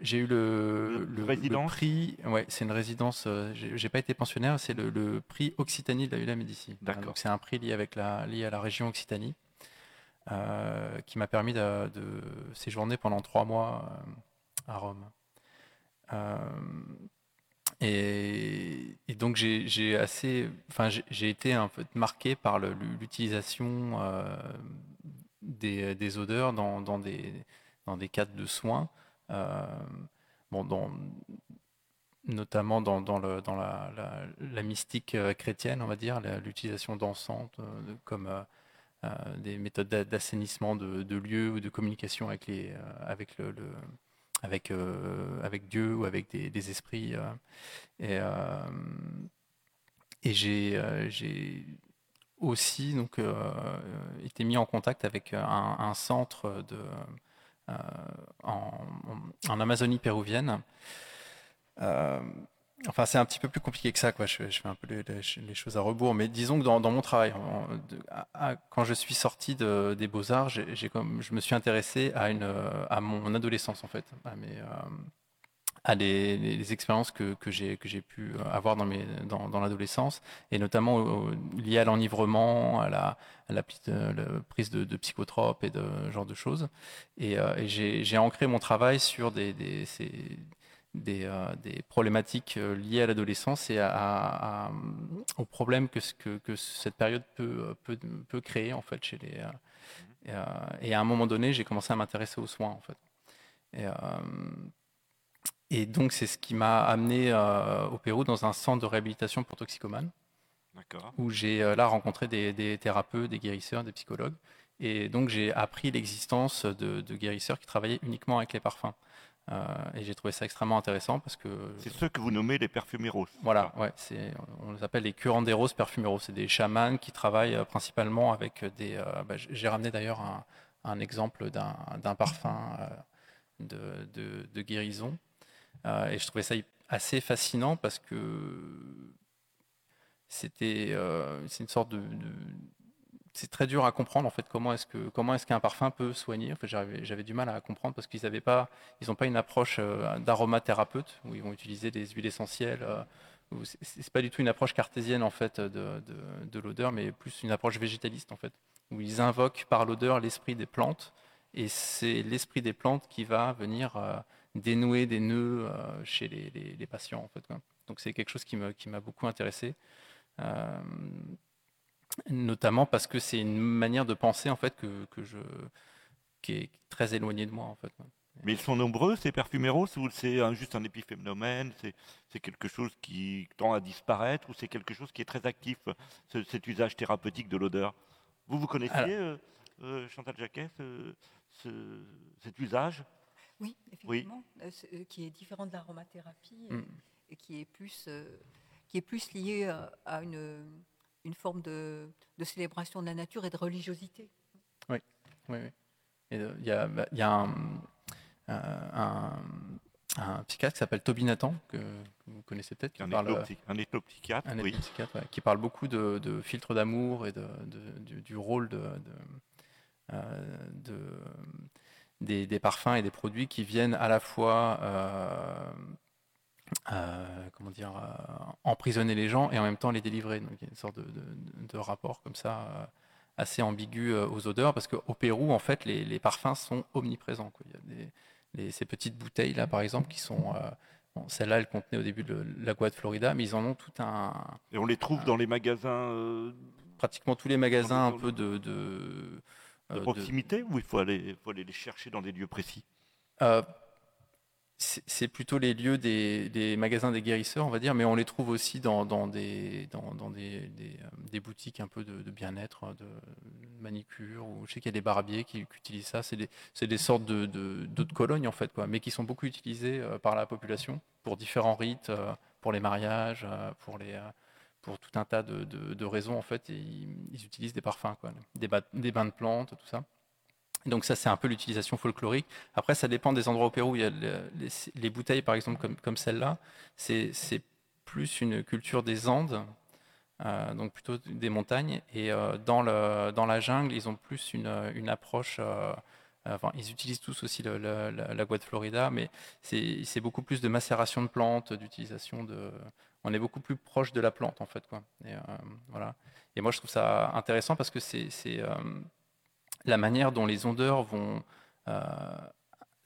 J'ai eu le, le, prix, ouais, c'est une résidence, j'ai pas été pensionnaire, c'est le, prix Occitanie de la Villa Médicis. D'accord. c'est un prix lié, avec la, lié à la région Occitanie. Euh, qui m'a permis de, séjourner pendant trois mois euh, à Rome. Euh, et, donc j'ai assez, enfin j'ai été un peu marqué par l'utilisation des, odeurs dans, des dans des cadres de soins. bon, notamment dans, le, dans la, mystique chrétienne, on va dire, l'utilisation d'encens comme euh, des méthodes d'assainissement de, lieux ou de communication avec, les, euh, avec, le, avec, euh, avec Dieu ou avec des, esprits. et, et j'ai aussi donc, été mis en contact avec un, centre de, en, Amazonie péruvienne. Enfin, c'est un petit peu plus compliqué que ça, quoi. Je, fais un peu les, choses à rebours, mais disons que dans, mon travail, quand je suis sorti des Beaux Arts, j'ai, comme, je me suis intéressé à une, à mon adolescence en fait, à mes, euh, à les, expériences que, que, j'ai que j'ai pu avoir dans mes dans, l'adolescence, et notamment liées à l'enivrement, à la, prise de, psychotropes et de ce genre de choses. Et, euh, j'ai, ancré mon travail sur des, euh, des, problématiques euh, liées à l'adolescence et à, aux problèmes que, que, que, cette période peut, peut, peut, créer en fait chez les. Euh, et, à un moment donné, j'ai commencé à m'intéresser aux soins en fait. Et, et donc c'est ce qui m'a amené au Pérou dans un centre de réhabilitation pour toxicomanes, où j'ai là rencontré des, des, thérapeutes, des guérisseurs, des psychologues. Et donc j'ai appris l'existence de, de guérisseurs qui travaillaient uniquement avec les parfums. Euh, et j'ai trouvé ça extrêmement intéressant parce que. C'est ceux que vous nommez les perfumeros. Voilà, ouais, on les appelle les curanderos perfumeros. C'est des chamans qui travaillent euh, principalement avec des. Euh, bah, j'ai ramené d'ailleurs un, un exemple d'un, parfum de, de, guérison. et je trouvais ça assez fascinant parce que c'était c'est une sorte de, c'est très dur à comprendre en fait comment est-ce que comment est-ce qu'un parfum peut soigner. j'avais, du mal à comprendre parce qu'ils n'avaient pas ils n'ont pas une approche euh, d'aromathérapeute où ils vont utiliser des huiles essentielles. Euh, c'est pas du tout une approche cartésienne en fait de, de, l'odeur, mais plus une approche végétaliste en fait où ils invoquent par l'odeur l'esprit des plantes et c'est l'esprit des plantes qui va venir euh, dénouer des nœuds chez les, les, patients en fait. Donc c'est quelque chose qui, me, qui m'a beaucoup intéressé notamment parce que c'est une manière de penser en fait que, que, je qui est très éloignée de moi en fait. Mais ils sont nombreux ces perfumeros ou c'est juste un épiphénomène, c'est quelque chose qui tend à disparaître ou c'est quelque chose qui est très actif, cet usage thérapeutique de l'odeur? Vous vous connaissiez euh, euh, Chantal Jacquet cet usage? Oui, effectivement, euh, qui est différent de l'aromathérapie mm. et qui est plus qui est plus lié à une une forme de, célébration de la nature et de religiosité. Oui, oui, oui. Il y a, bah, y a un, un, un, psychiatre qui s'appelle Toby Nathan, que vous connaissez peut-être, qui un parle un épopsychiatre, un oui. qui parle beaucoup de, de filtres d'amour et de, du, du, rôle de, de, des, des, parfums et des produits qui viennent à la fois euh, comment dire, euh, emprisonner les gens et en même temps les délivrer. Donc il y a une sorte de, rapport comme ça euh, assez ambigu aux odeurs, parce qu'au Pérou, en fait, les, parfums sont omniprésents. Il y a des, ces petites bouteilles là, par exemple, qui sont celle-là, elle contenait au début de l'agua de Florida, mais ils en ont tout un. Et on les trouve dans les magasins. pratiquement tous les magasins un peu de. de, proximité ou il faut aller, faut aller les chercher dans des lieux précis? C'est plutôt les lieux des, magasins des guérisseurs, on va dire, mais on les trouve aussi dans, des, dans, des, boutiques un peu de, bien-être, de manicure, ou je sais qu'il y a des barbiers qui, utilisent ça. C'est des, sortes de, de, colognes, en fait, quoi, mais qui sont beaucoup utilisées euh, par la population pour différents rites, euh, pour les mariages, euh, pour, tout un tas de, raisons, en fait. Ils, utilisent des parfums, des, des bains de plantes, tout ça. Donc ça, c'est un peu l'utilisation folklorique. Après, ça dépend des endroits au Pérou. Il y a les, bouteilles, par exemple, comme, celle-là. C'est plus une culture des Andes donc plutôt des montagnes. Et dans, le, dans la jungle, ils ont plus une, approche Enfin, ils utilisent tous aussi la, la, de Florida, mais c'est beaucoup plus de macération de plantes, d'utilisation de. On est beaucoup plus proche de la plante en fait, quoi. Et moi, je trouve ça intéressant parce que c'est la manière dont les ondeurs vont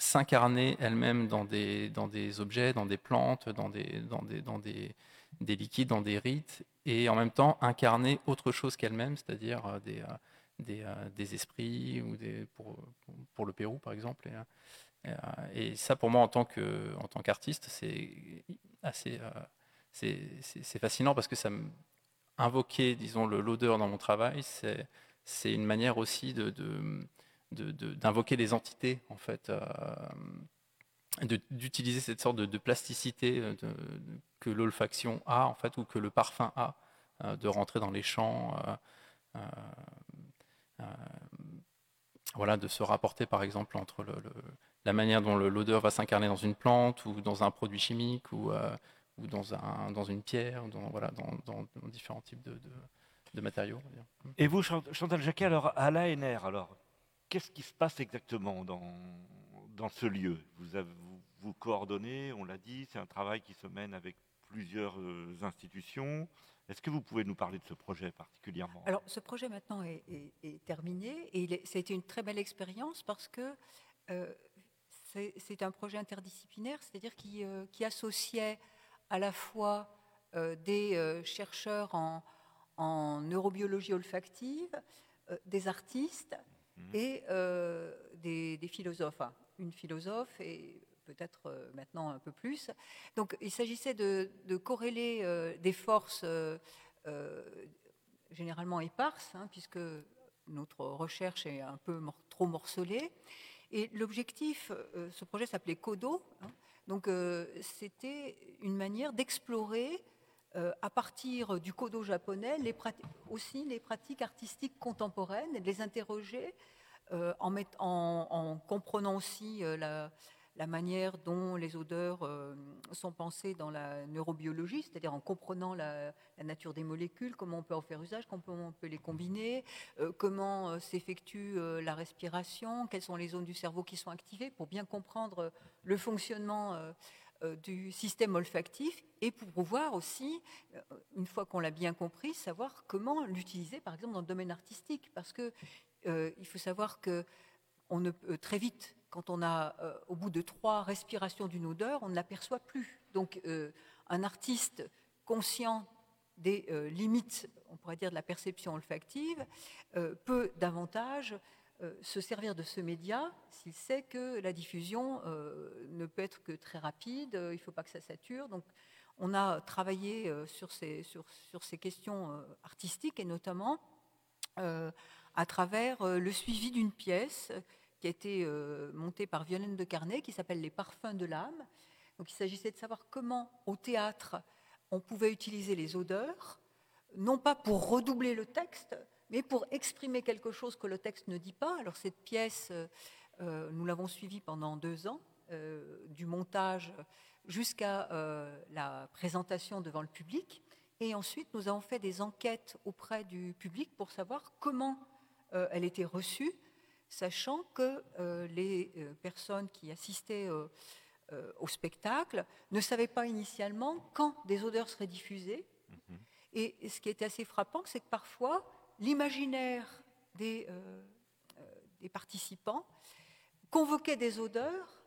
s'incarner elles-mêmes dans des, dans des objets, dans des plantes, dans des, dans des, dans des, des liquides, dans des rites, et en même temps incarner autre chose qu'elles-mêmes, c'est-à-dire euh, des, euh, des, euh, des, esprits, ou des, pour, pour le Pérou par exemple. Et, ça, pour moi, en tant qu'artiste, c'est assez c'est fascinant parce que ça me disons, l'odeur dans mon travail, c'est une manière aussi de, d'invoquer des entités, en fait, euh, d'utiliser cette sorte de, plasticité euh, que l'olfaction a, en fait, ou que le parfum a, euh, de rentrer dans les champs, voilà, de se rapporter, par exemple, entre la manière dont l'odeur va s'incarner dans une plante ou dans un produit chimique ou, ou dans, un, dans une pierre, dans, voilà, dans, différents types de, de matériaux. Et vous, Chantal Jacquet, alors à l'ANR, alors qu'est-ce qui se passe exactement dans, dans ce lieu? Vous, avez, vous, coordonnez, on l'a dit, c'est un travail qui se mène avec plusieurs euh, institutions. Est-ce que vous pouvez nous parler de ce projet particulièrement? Alors, ce projet maintenant est, terminé et ça a été une très belle expérience parce que euh, c'est un projet interdisciplinaire, c'est-à-dire qui, euh, qui, associait à la fois des chercheurs en, en, neurobiologie olfactive, des artistes, Mhm. et euh, des, philosophes, une philosophe et peut-être euh, maintenant un peu plus. Donc il s'agissait de, corréler euh, des forces généralement éparses, hein, puisque notre recherche est un peu trop morcelée. Et l'objectif, ce projet s'appelait CODO, hein. donc c'était une manière d'explorer à partir du kodo japonais, aussi les pratiques artistiques contemporaines les interroger euh, en, en, comprenant aussi euh, la, manière dont les odeurs euh, sont pensées dans la neurobiologie, c'est-à-dire en comprenant la, nature des molécules, comment on peut en faire usage, comment on peut les combiner, comment s'effectue la respiration, quelles sont les zones du cerveau qui sont activées, pour bien comprendre le fonctionnement du système olfactif et pour pouvoir aussi, une fois qu'on l'a bien compris, savoir comment l'utiliser, par exemple, dans le domaine artistique. Parce que euh, faut savoir que ne, très vite, quand on a, euh, au bout de trois respirations d'une odeur, on ne l'aperçoit plus. Donc, euh, un artiste conscient des limites, on pourrait dire, de la perception olfactive, peut davantage se servir de ce média s'il sait que la diffusion ne peut être que très rapide, il ne faut pas que ça sature. Donc, on a travaillé sur ces, sur, ces questions artistiques et notamment à travers euh, le suivi d'une pièce qui a été euh, montée par Violaine de Carnet, qui s'appelle Les parfums de l'âme. Donc il s'agissait de savoir comment, au théâtre, on pouvait utiliser les odeurs, non pas pour redoubler le texte, mais pour exprimer quelque chose que le texte ne dit pas. Alors cette pièce, euh, nous l'avons suivie pendant deux ans, du montage jusqu'à la présentation devant le public. Et ensuite, nous avons fait des enquêtes auprès du public pour savoir comment euh, elle était reçue, sachant que euh, les euh, personnes qui assistaient au spectacle ne savaient pas initialement quand des odeurs seraient diffusées. Mhm. Et ce qui était assez frappant, c'est que parfois, l'imaginaire des, des, participants convoquait des odeurs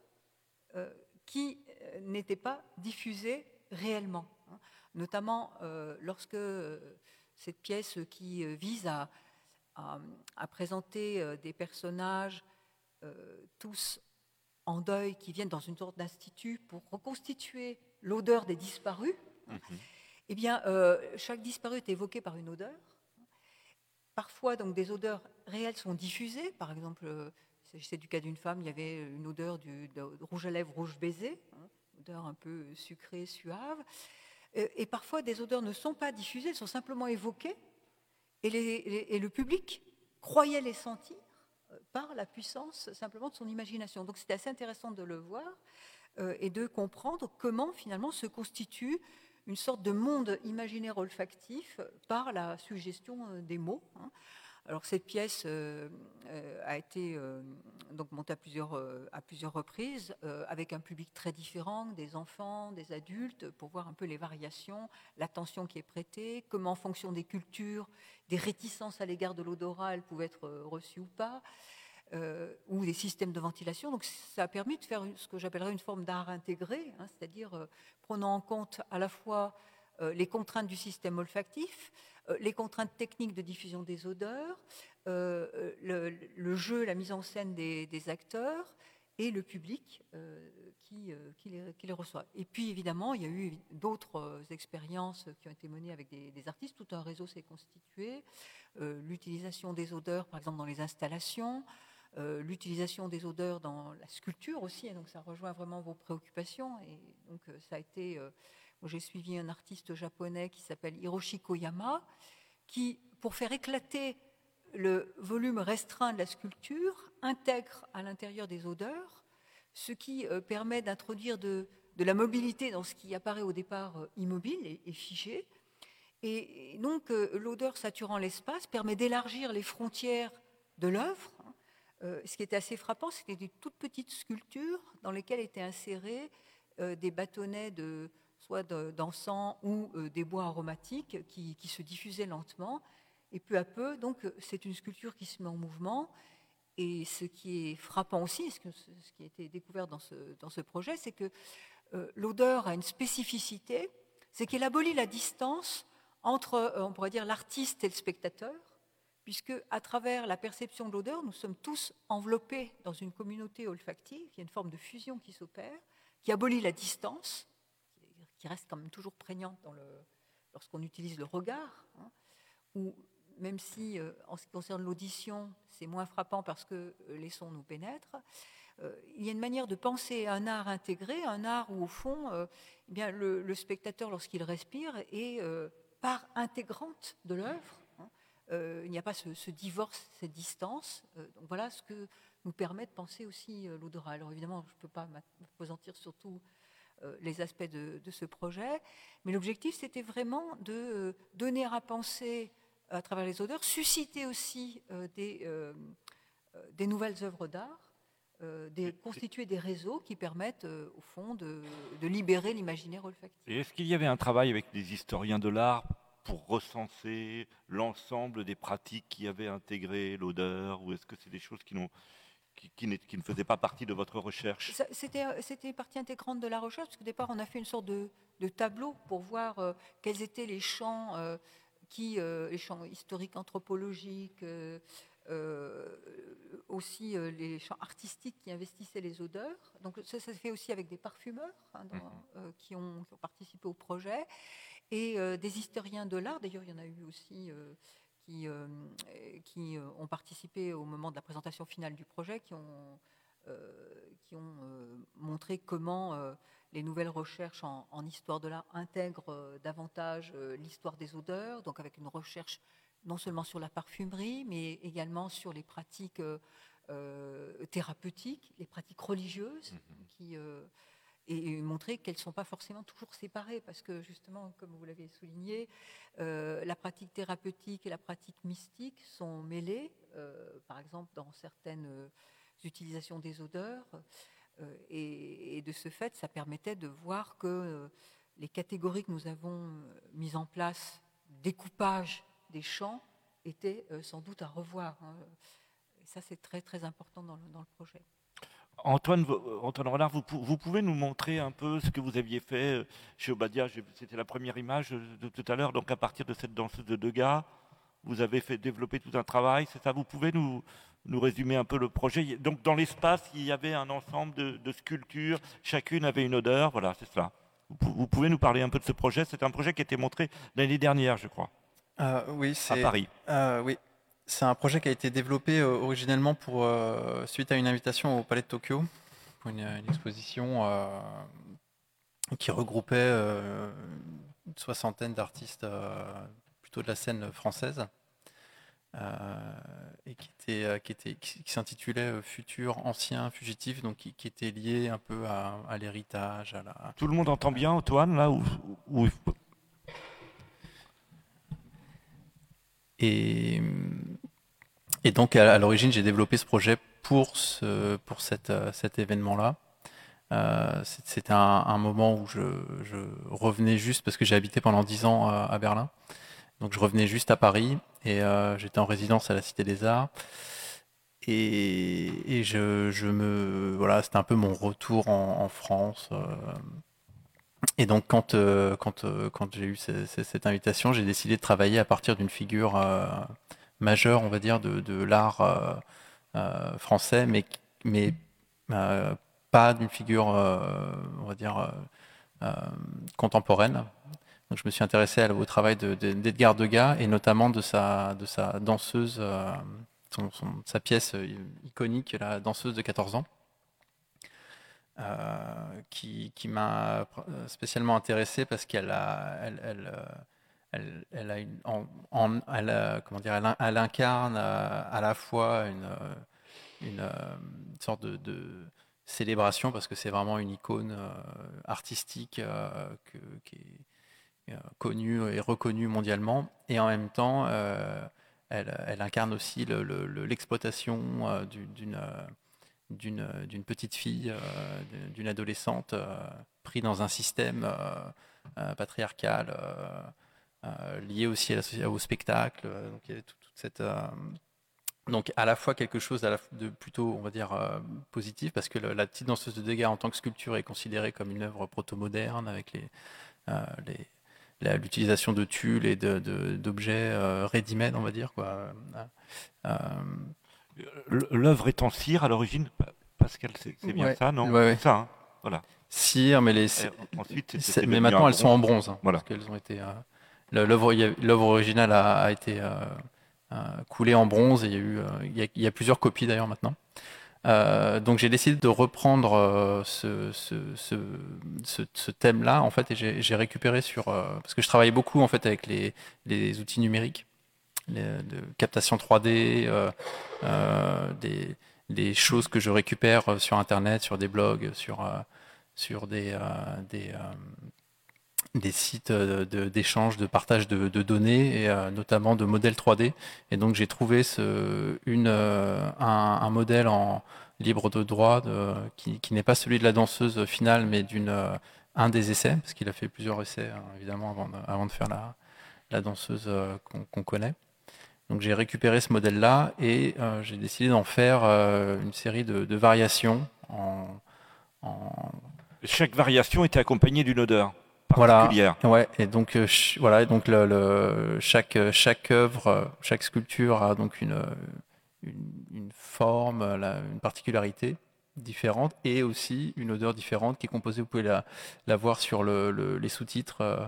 qui n'étaient pas diffusées réellement. Hein. Notamment lorsque cette pièce qui vise à à, présenter euh, des personnages euh, tous en deuil qui viennent dans une sorte d'institut pour reconstituer l'odeur des disparus. Mhm. Eh bien, euh, chaque disparu est évoqué par une odeur. Parfois, donc, des odeurs réelles sont diffusées. Par exemple, c'est du cas d'une femme, il y avait une odeur du, de, rouge à lèvres, rouge baiser, hein, odeur un peu sucrée, suave. Et parfois, des odeurs ne sont pas diffusées, elles sont simplement évoquées et, le public croyait les sentir euh, par la puissance simplement de son imagination. Donc c'était assez intéressant de le voir euh, et de comprendre comment finalement se constitue une sorte de monde imaginaire olfactif par la suggestion des mots. Hein. Alors cette pièce euh, euh, a été euh, donc montée à plusieurs, à plusieurs reprises avec un public très différent, des enfants, des adultes, pour voir un peu les variations, l'attention qui est prêtée, comment en fonction des cultures, des réticences à l'égard de l'odorat, elles pouvaient être reçues ou pas. ou des systèmes de ventilation. Donc ça a permis de faire ce que j'appellerais une forme d'art intégré, hein, c'est-à-dire prenant en compte à la fois les contraintes du système olfactif, euh, les contraintes techniques de diffusion des odeurs, euh, le, jeu, la mise en scène des, acteurs et le public euh, qui, les, reçoit. Et puis évidemment, il y a eu d'autres expériences qui ont été menées avec des, artistes. Tout un réseau s'est constitué. L'utilisation des odeurs, par exemple, dans les installations. L'utilisation des odeurs dans la sculpture aussi, et donc ça rejoint vraiment vos préoccupations. Et donc ça a été j'ai suivi un artiste japonais qui s'appelle Hiroshi Koyama, qui, pour faire éclater le volume restreint de la sculpture, intègre à l'intérieur des odeurs, ce qui euh, permet d'introduire de, la mobilité dans ce qui apparaît au départ euh, immobile et, figé. Et, donc euh, l'odeur saturant l'espace permet d'élargir les frontières de l'œuvre. Ce qui était assez frappant, c'était des toutes petites sculptures dans lesquelles étaient insérés des bâtonnets de, soit d'encens ou euh, des bois aromatiques qui, se diffusaient lentement. Et peu à peu, donc, c'est une sculpture qui se met en mouvement. Et ce qui est frappant aussi, ce, qui a été découvert dans ce, dans ce projet, c'est que euh, l'odeur a une spécificité, c'est qu'elle abolit la distance entre, euh, on pourrait dire, l'artiste et le spectateur, puisque à travers la perception de l'odeur, nous sommes tous enveloppés dans une communauté olfactive, il y a une forme de fusion qui s'opère, qui abolit la distance, qui reste quand même toujours prégnante le, lorsqu'on utilise le regard, hein, ou même si euh, en ce qui concerne l'audition, c'est moins frappant parce que euh, les sons nous pénètrent, euh, il y a une manière de penser un art intégré, un art où au fond, eh bien, le, spectateur, lorsqu'il respire, est part intégrante de l'œuvre. Hein. il n'y a pas ce, divorce, cette distance. donc voilà ce que nous permet de penser aussi l'odorat. Alors évidemment, je ne peux pas m'apesantir sur tout euh, les aspects de, ce projet. Mais l'objectif, c'était vraiment de euh, donner à penser à travers les odeurs, susciter aussi euh, des, des nouvelles œuvres d'art, constituer des réseaux qui permettent, au fond, de, de libérer l'imaginaire olfactif. Et est-ce qu'il y avait un travail avec des historiens de l'art pour recenser l'ensemble des pratiques qui avaient intégré l'odeur, ou est-ce que c'est des choses qui n'ont qui, ne faisait pas partie de votre recherche? C'était partie intégrante de la recherche, parce qu'au départ, on a fait une sorte de, tableau pour voir euh, quels étaient les champs, euh, qui, euh, les champs historiques, anthropologiques, aussi les champs artistiques qui investissaient les odeurs. Donc ça, ça se fait aussi avec des parfumeurs hein, mhm. qui, ont, qui, ont, participé au projet, et des historiens de l'art, d'ailleurs il y en a eu aussi qui, euh, qui euh, ont participé au moment de la présentation finale du projet, qui ont, euh, qui ont montré comment les nouvelles recherches en, histoire de l'art intègrent davantage l'histoire des odeurs, donc avec une recherche non seulement sur la parfumerie, mais également sur les pratiques thérapeutiques, les pratiques religieuses, mmh qui et montrer qu'elles ne sont pas forcément toujours séparées, parce que justement, comme vous l'avez souligné, euh, la pratique thérapeutique et la pratique mystique sont mêlées, euh, par exemple dans certaines euh, utilisations des odeurs, et, de ce fait, ça permettait de voir que les catégories que nous avons mises en place, découpage des champs, étaient sans doute à revoir. Hein. Et ça, c'est très très important dans le projet. Antoine, Antoine Renard, vous, vous, pouvez nous montrer un peu ce que vous aviez fait euh, chez Obadia? C'était la première image de tout à l'heure. Donc, à partir de cette danseuse de Degas, vous avez fait développer tout un travail. C'est ça? Vous pouvez nous, nous résumer un peu le projet? Donc, dans l'espace, il y avait un ensemble de, sculptures. Chacune avait une odeur. Voilà, c'est ça. Vous, pouvez nous parler un peu de ce projet? C'est un projet qui a été montré l'année dernière, je crois. Euh, oui, c'est à Paris. Euh, oui, c'est un projet qui a été développé euh, originellement pour, euh, suite à une invitation au Palais de Tokyo, pour une, exposition euh, qui regroupait une soixantaine d'artistes plutôt de la scène française, et qui, était, qui, était, qui, s'intitulait Futur, Ancien, Fugitif, donc qui, était lié un peu à, à l'héritage. La... Tout le monde entend bien, Antoine, là où... Et hum, et donc à, l'origine, j'ai développé ce projet pour, ce, pour cette, cet événement-là. C'était un, moment où je, je, revenais juste, parce que j'ai habité pendant dix ans à Berlin, donc je revenais juste à Paris et j'étais en résidence à la Cité des Arts. Et, je, me voilà, c'était un peu mon retour en, France. Euh. et donc quand euh, quand euh, quand j'ai eu cette invitation, j'ai décidé de travailler à partir d'une figure majeure, on va dire, de, l'art français, mais mais pas d'une figure, on va dire, contemporaine. Donc je me suis intéressé au travail d'Edgar Degas et notamment de sa danseuse sa pièce euh, iconique, la danseuse de 14 ans, euh, qui, m'a euh, spécialement intéressé parce qu'elle a, elle, elle, incarne à la fois une, une, sorte de, célébration parce que c'est vraiment une icône artistique qui est connue et reconnue mondialement. Et en même temps elle, incarne aussi l'exploitation euh, euh, d'une petite fille, euh, d'une adolescente prise dans un système patriarcal lié aussi au spectacle. Donc il y a toute, cette donc à la fois quelque chose de plutôt, on va dire, positif, parce que la petite danseuse de dégâts en tant que sculpture est considérée comme une œuvre proto-moderne avec les, l'utilisation de tulle et d'objets euh, ready-made, on va dire. Quoi. Euh, l'œuvre est en cire à l'origine, Pascal, c'est bien ça, non? Ouais, ça, hein, voilà. Cire, mais les. ensuite, mais maintenant elles sont en bronze, hein, voilà. parce qu'elles ont été. Euh, l'œuvre originale a, été coulée en bronze et il y a eu, il y a plusieurs copies d'ailleurs maintenant. Euh, donc j'ai décidé de reprendre euh, ce, thème-là en fait et j'ai récupéré sur euh, parce que je travaille beaucoup en fait avec les, outils numériques de captation 3D, des, choses que je récupère sur internet, sur des blogs, sur sur des des, sites d'échange, de, partage de, données et notamment de modèles 3D. Et donc j'ai trouvé une, un, modèle en, libre de droit, qui, n'est pas celui de la danseuse finale, mais d'une euh, un des essais, parce qu'il a fait plusieurs essais hein, évidemment avant de, avant de faire la, la danseuse euh, qu'on connaît. Donc j'ai récupéré ce modèle-là et euh, j'ai décidé d'en faire une série de, variations. Chaque variation était accompagnée d'une odeur particulière. Voilà. Ouais. Et donc voilà. donc le, chaque chaque œuvre, chaque sculpture a donc une une, forme, une particularité différente et aussi une odeur différente qui est composée. Vous pouvez la, la voir sur le, les sous-titres. Euh,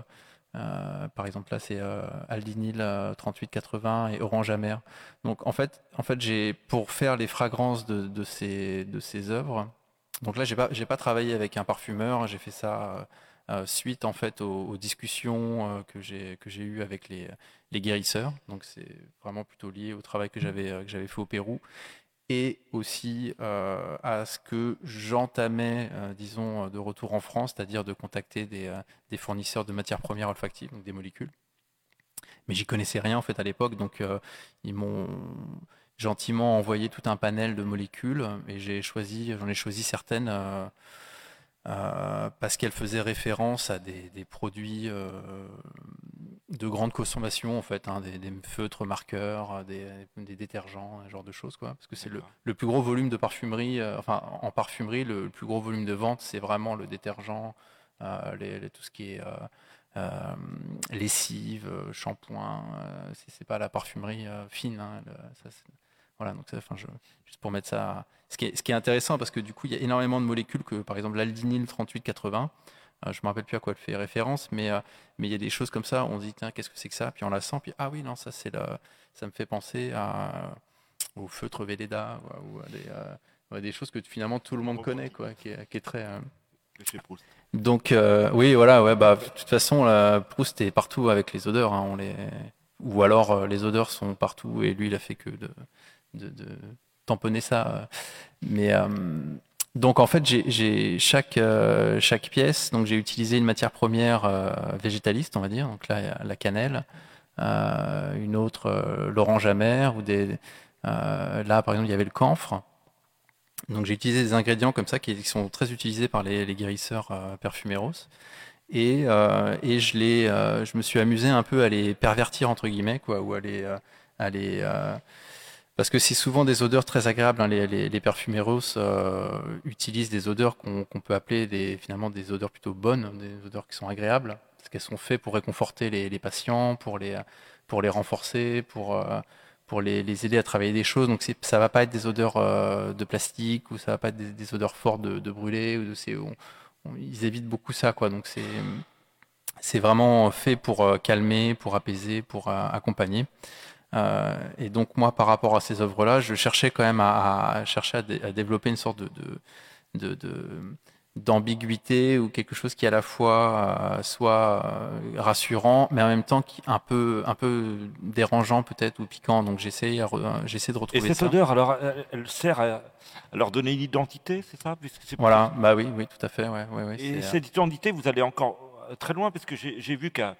euh, par exemple, là, c'est euh, Aldinil 3880 et Orange Amer. Donc, en fait, en fait j'ai pour faire les fragrances de, de, ces, de ces œuvres. Donc là, j'ai pas, j'ai pas travaillé avec un parfumeur. J'ai fait ça euh, suite en fait aux, discussions que j'ai que j'ai eues avec les, les guérisseurs. Donc c'est vraiment plutôt lié au travail que j'avais que j'avais fait au Pérou et aussi euh, à ce que j'entamais, euh, disons, de retour en France, c'est-à-dire de contacter des, euh, des, fournisseurs de matières premières olfactives, donc des molécules. Mais j'y connaissais rien en fait à l'époque, donc ils m'ont gentiment envoyé tout un panel de molécules et j'ai choisi, j'en ai choisi certaines parce qu'elles faisaient référence à des, des produits de grande consommation en fait, hein, des, feutres marqueurs, des, détergents, ce genre de choses quoi. Parce que c'est le, plus gros volume de parfumerie, euh, enfin en parfumerie, le, plus gros volume de vente, c'est vraiment le détergent, euh, les, tout ce qui est euh, lessive, shampoing. c'est pas la parfumerie fine. Hein, voilà, donc enfin, je, juste pour mettre ça. Ce qui, est, ce qui est intéressant parce que du coup, il y a énormément de molécules que, par exemple, l'aldinyle 3880 euh, je me rappelle plus à quoi elle fait référence, mais euh, mais il y a des choses comme ça. On se dit tiens qu'est-ce que c'est que ça? Puis on la sent, puis ah oui non ça c'est ça me fait penser à au feutre Véleda ou, à des, choses que finalement tout le monde connaît quoi, qui est, très. Euh, Donc oui voilà ouais bah de toute façon Proust est partout avec les odeurs. Hein, on les ou alors les odeurs sont partout et lui il a fait que de, de, tamponner ça. Mais donc en fait, j'ai chaque, euh, chaque pièce, donc j'ai utilisé une matière première euh, végétaliste, on va dire, donc là la cannelle, une autre l'orange amer, ou des, là par exemple il y avait le camphre. Donc j'ai utilisé des ingrédients comme ça qui sont très utilisés par les, guérisseurs perfumeros. Et, et je, je me suis amusé un peu à les pervertir entre guillemets, quoi, ou à les, à les parce que c'est souvent des odeurs très agréables. Hein. Les, les, perfumeros euh, utilisent des odeurs qu'on peut appeler des, finalement des odeurs plutôt bonnes, des odeurs qui sont agréables, parce qu'elles sont faites pour réconforter les, patients, pour les, pour les renforcer, pour, euh, pour les, aider à travailler des choses. Donc ça va pas être des odeurs euh, de plastique ou ça va pas être des, odeurs fortes de, de de, ils évitent beaucoup ça. Quoi. Donc c'est vraiment fait pour calmer, pour apaiser, pour accompagner. Euh, et donc moi, par rapport à ces œuvres-là, je cherchais quand même à, chercher à, développer une sorte de, d'ambiguïté ou quelque chose qui à la fois euh, soit euh, rassurant, mais en même temps qui un peu un peu dérangeant peut-être ou piquant. Donc j'essaie j'essaie de retrouver ça. Et cette odeur, alors, elle, sert à, leur donner une identité, c'est ça? Voilà, bah oui, oui, tout à fait. Ouais, et cette identité, vous allez encore très loin parce que j'ai vu qu'à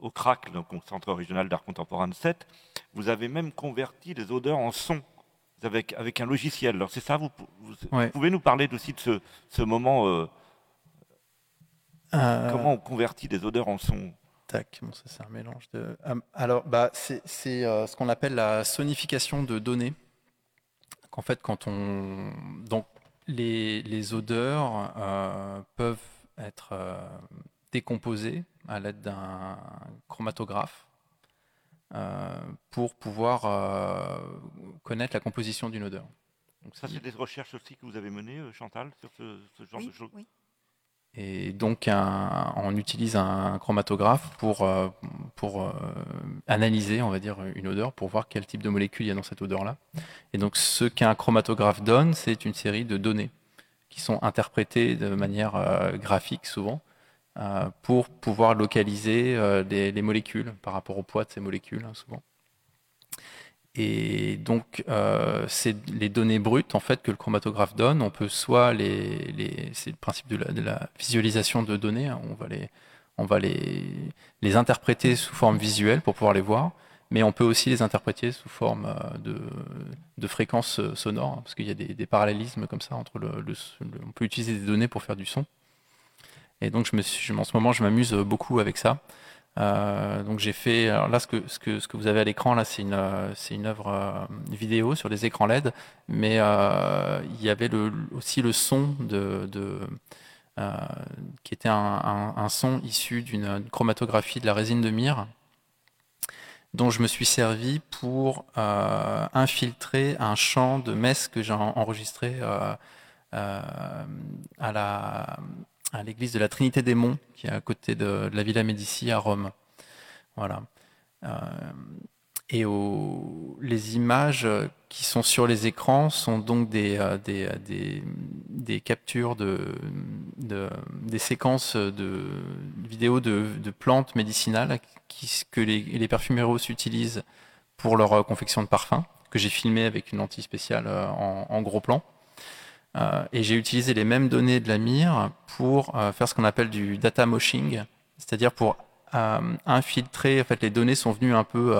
au CRAC, donc au Centre régional d'art contemporain de 7, vous avez même converti les odeurs en son avec, avec un logiciel. Alors c'est ça, vous, pouvez nous parler aussi de ce, moment euh, euh, Comment on convertit des odeurs en son? Tac, bon, ça c'est un mélange de. Euh, alors, bah, c'est ce qu'on appelle la sonification de données. Qu'en fait, quand on. Donc, les, les odeurs peuvent être décomposées à l'aide d'un chromatographe euh, pour pouvoir euh, connaître la composition d'une odeur. Donc ça, c'est des recherches aussi que vous avez menées, euh, Chantal, sur ce, genre de choses. Oui. Et donc, on utilise un chromatographe pour, pour analyser, on va dire, une odeur, pour voir quel type de molécules il y a dans cette odeur-là. Et donc, ce qu'un chromatographe donne, c'est une série de données qui sont interprétées de manière graphique souvent, pour pouvoir localiser euh, les, molécules par rapport au poids de ces molécules, hein, souvent. Et donc, euh, c'est les données brutes en fait que le chromatographe donne. On peut soit les, c'est le principe de la, visualisation de données. Hein. on va les, on va les, les interpréter sous forme visuelle pour pouvoir les voir, mais on peut aussi les interpréter sous forme de, de fréquences sonores, hein, parce qu'il y a des, parallélismes comme ça entre le, on peut utiliser des données pour faire du son. Et donc, je me suis, en ce moment, je m'amuse beaucoup avec ça. Euh, donc j'ai fait, alors là ce que, ce que, ce que vous avez à l'écran là c'est une, c'est une œuvre euh, vidéo sur des écrans LED, mais euh, il y avait aussi le son de, qui était un, un, son issu d'une chromatographie de la résine de myrrhe dont je me suis servi pour infiltrer un chant de messe que j'ai enregistré à la à l'église de la Trinité des Monts, qui est à côté de, la Villa Médici à Rome. Voilà. Euh, et les images qui sont sur les écrans sont donc des, euh, des, captures de, des séquences de vidéos de, plantes médicinales que les, les perfumeros utilisent pour leur euh, confection de parfums, que j'ai filmé avec une lentille spéciale en gros plan. Euh, et j'ai utilisé les mêmes données de la mire pour euh, faire ce qu'on appelle du data moshing, c'est-à-dire pour euh, infiltrer. En fait, les données sont venues un peu